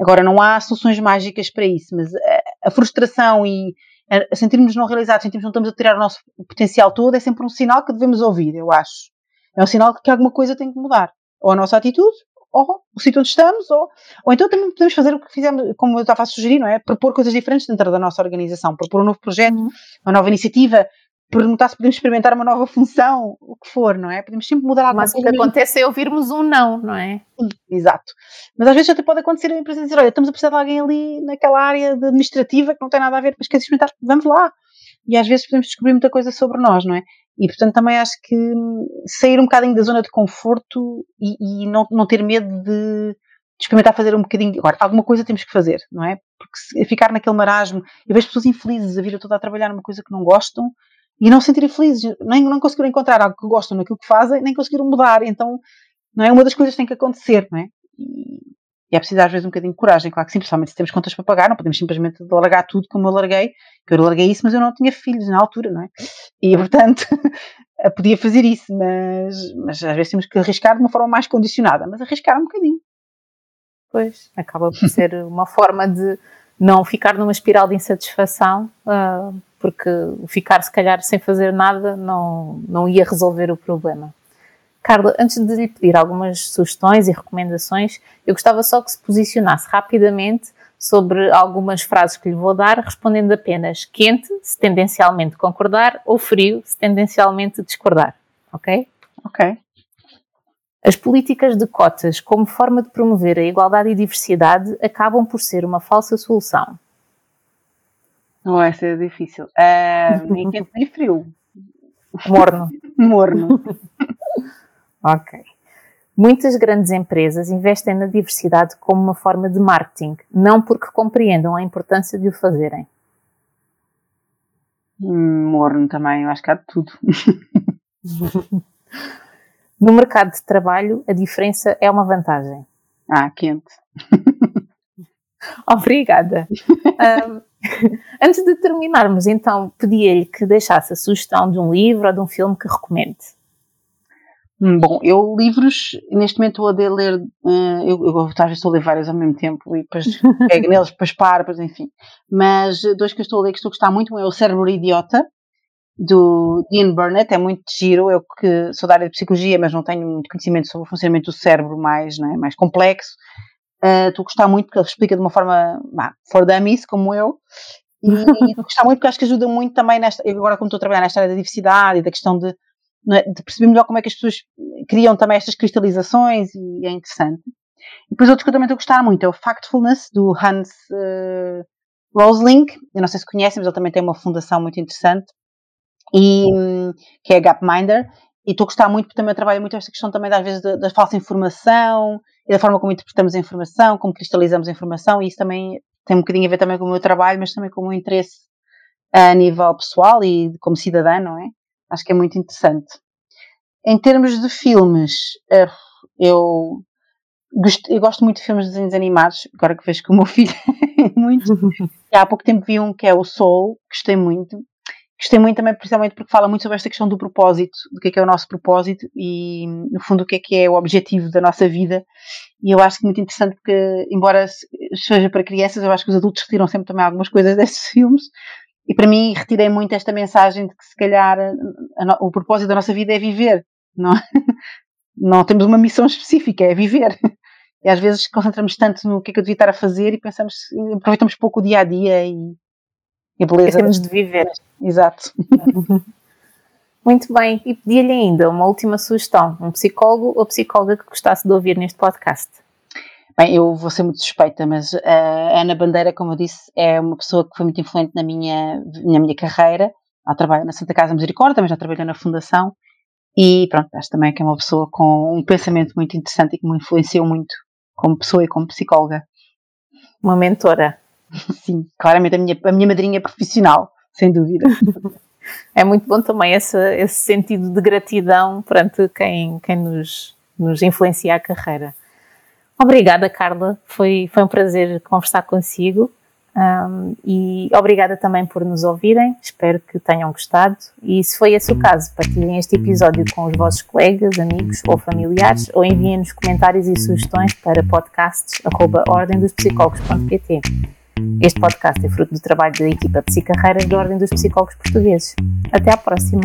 Agora, não há soluções mágicas para isso, mas a, a frustração e a sentirmos não realizados, sentirmos que não estamos a tirar o nosso potencial todo, é sempre um sinal que devemos ouvir, eu acho. É um sinal que alguma coisa tem que mudar. Ou a nossa atitude, ou o sítio onde estamos, ou, ou então também podemos fazer o que fizemos, como eu estava a sugerir, não é? Propor coisas diferentes dentro da nossa organização, propor um novo projeto, uhum. uma nova iniciativa, perguntar se podemos experimentar uma nova função, o que for, não é? Podemos sempre mudar alguma Mas o que acontece é ouvirmos um não, não é? Sim, exato. Mas às vezes até pode acontecer a empresa dizer, olha, estamos a precisar de alguém ali naquela área administrativa que não tem nada a ver, mas quer experimentar, vamos lá. E às vezes podemos descobrir muita coisa sobre nós, não é? E portanto também acho que sair um bocadinho da zona de conforto e, e não, não ter medo de, de, experimentar fazer um bocadinho. Agora, alguma coisa temos que fazer, não é? Porque se, ficar naquele marasmo, eu vejo pessoas infelizes a vida toda a trabalhar numa coisa que não gostam e não se sentirem felizes, nem não conseguiram encontrar algo que gostam naquilo que fazem, nem conseguiram mudar. Então, não é? Uma das coisas que tem que acontecer, não é? E, é preciso às vezes um bocadinho de coragem, claro que sim, principalmente se temos contas para pagar, não podemos simplesmente largar tudo como eu larguei, que eu larguei isso, mas eu não tinha filhos na altura, não é? E portanto, podia fazer isso, mas, mas às vezes temos que arriscar de uma forma mais condicionada, mas arriscar um bocadinho. Pois, acaba por ser uma forma de não ficar numa espiral de insatisfação, uh, porque ficar se calhar sem fazer nada não, não ia resolver o problema. Carla, antes de lhe pedir algumas sugestões e recomendações, eu gostava só que se posicionasse rapidamente sobre algumas frases que lhe vou dar, respondendo apenas quente, se tendencialmente concordar, ou frio, se tendencialmente discordar. Ok? Ok. As políticas de cotas, como forma de promover a igualdade e diversidade, acabam por ser uma falsa solução. Não vai ser difícil. Uh, nem quente nem frio. Morno. Morno. Ok. Muitas grandes empresas investem na diversidade como uma forma de marketing, não porque compreendam a importância de o fazerem. Hum, morno também, eu acho que há de tudo. no mercado de trabalho, a diferença é uma vantagem. Ah, quente. Obrigada. um, antes de terminarmos, então, pedia-lhe que deixasse a sugestão de um livro ou de um filme que recomende. Hum, bom, eu livros, neste momento estou a ler, uh, eu, eu às vezes estou a ler vários ao mesmo tempo e depois pego neles, depois paro, depois enfim. Mas dois que eu estou a ler que estou a gostar muito, um é O Cérebro Idiota, do Dean Burnett, é muito giro, eu que sou da área de psicologia, mas não tenho muito conhecimento sobre o funcionamento do cérebro mais, é, mais complexo. Uh, estou a gostar muito porque ele explica de uma forma, bah, for dummies, como eu, e, e estou a gostar muito porque acho que ajuda muito também nesta, agora como estou a trabalhar nesta área da diversidade e da questão de é? de perceber melhor como é que as pessoas criam também estas cristalizações e é interessante. E depois outro que eu também estou a gostar muito é o Factfulness, do Hans uh, Rosling. Eu não sei se conhecem, mas ele também tem uma fundação muito interessante, e, que é a Gapminder. E estou a gostar muito porque também trabalha muito esta questão também, às vezes, da, da falsa informação e da forma como interpretamos a informação, como cristalizamos a informação, e isso também tem um bocadinho a ver também com o meu trabalho, mas também com o meu interesse a nível pessoal e como cidadã, não é? Acho que é muito interessante. Em termos de filmes, eh, eu gosto, eu gosto muito de filmes de desenhos animados, agora que vejo que o meu filho é muito. há pouco tempo vi um que é o Soul, gostei muito. Gostei muito também, principalmente porque fala muito sobre esta questão do propósito, do que é que é o nosso propósito e, no fundo, o que é que é o objetivo da nossa vida. E eu acho que é muito interessante porque, embora seja para crianças, eu acho que os adultos retiram sempre também algumas coisas desses filmes. E para mim retirei muito esta mensagem de que se calhar o propósito da nossa vida é viver, não é? não temos uma missão específica, é viver. E às vezes concentramos tanto no que é que eu devia estar a fazer e pensamos, aproveitamos pouco o dia a dia e beleza. Temos de viver. Exato. Muito bem, e pedi-lhe ainda uma última sugestão: um psicólogo ou psicóloga que gostasse de ouvir neste podcast. Bem, eu vou ser muito suspeita, mas a Ana Bandeira, como eu disse, é uma pessoa que foi muito influente na minha, na minha carreira. Ela trabalha na Santa Casa Misericórdia, também já trabalhou na Fundação. E pronto, acho também que é uma pessoa com um pensamento muito interessante e que me influenciou muito como pessoa e como psicóloga. Uma mentora. Sim, claramente a minha, a minha madrinha profissional, sem dúvida. é muito bom também esse, esse sentido de gratidão perante quem, quem nos, nos influencia a carreira. Obrigada, Carla. Foi, foi um prazer conversar consigo. Um, e obrigada também por nos ouvirem, espero que tenham gostado. E se foi esse o caso, partilhem este episódio com os vossos colegas, amigos ou familiares ou enviem-nos comentários e sugestões para podcasts.ordemdospsicólogos.pt. Este podcast é fruto do trabalho da equipa Psicarreiras da Ordem dos Psicólogos Portugueses. Até à próxima!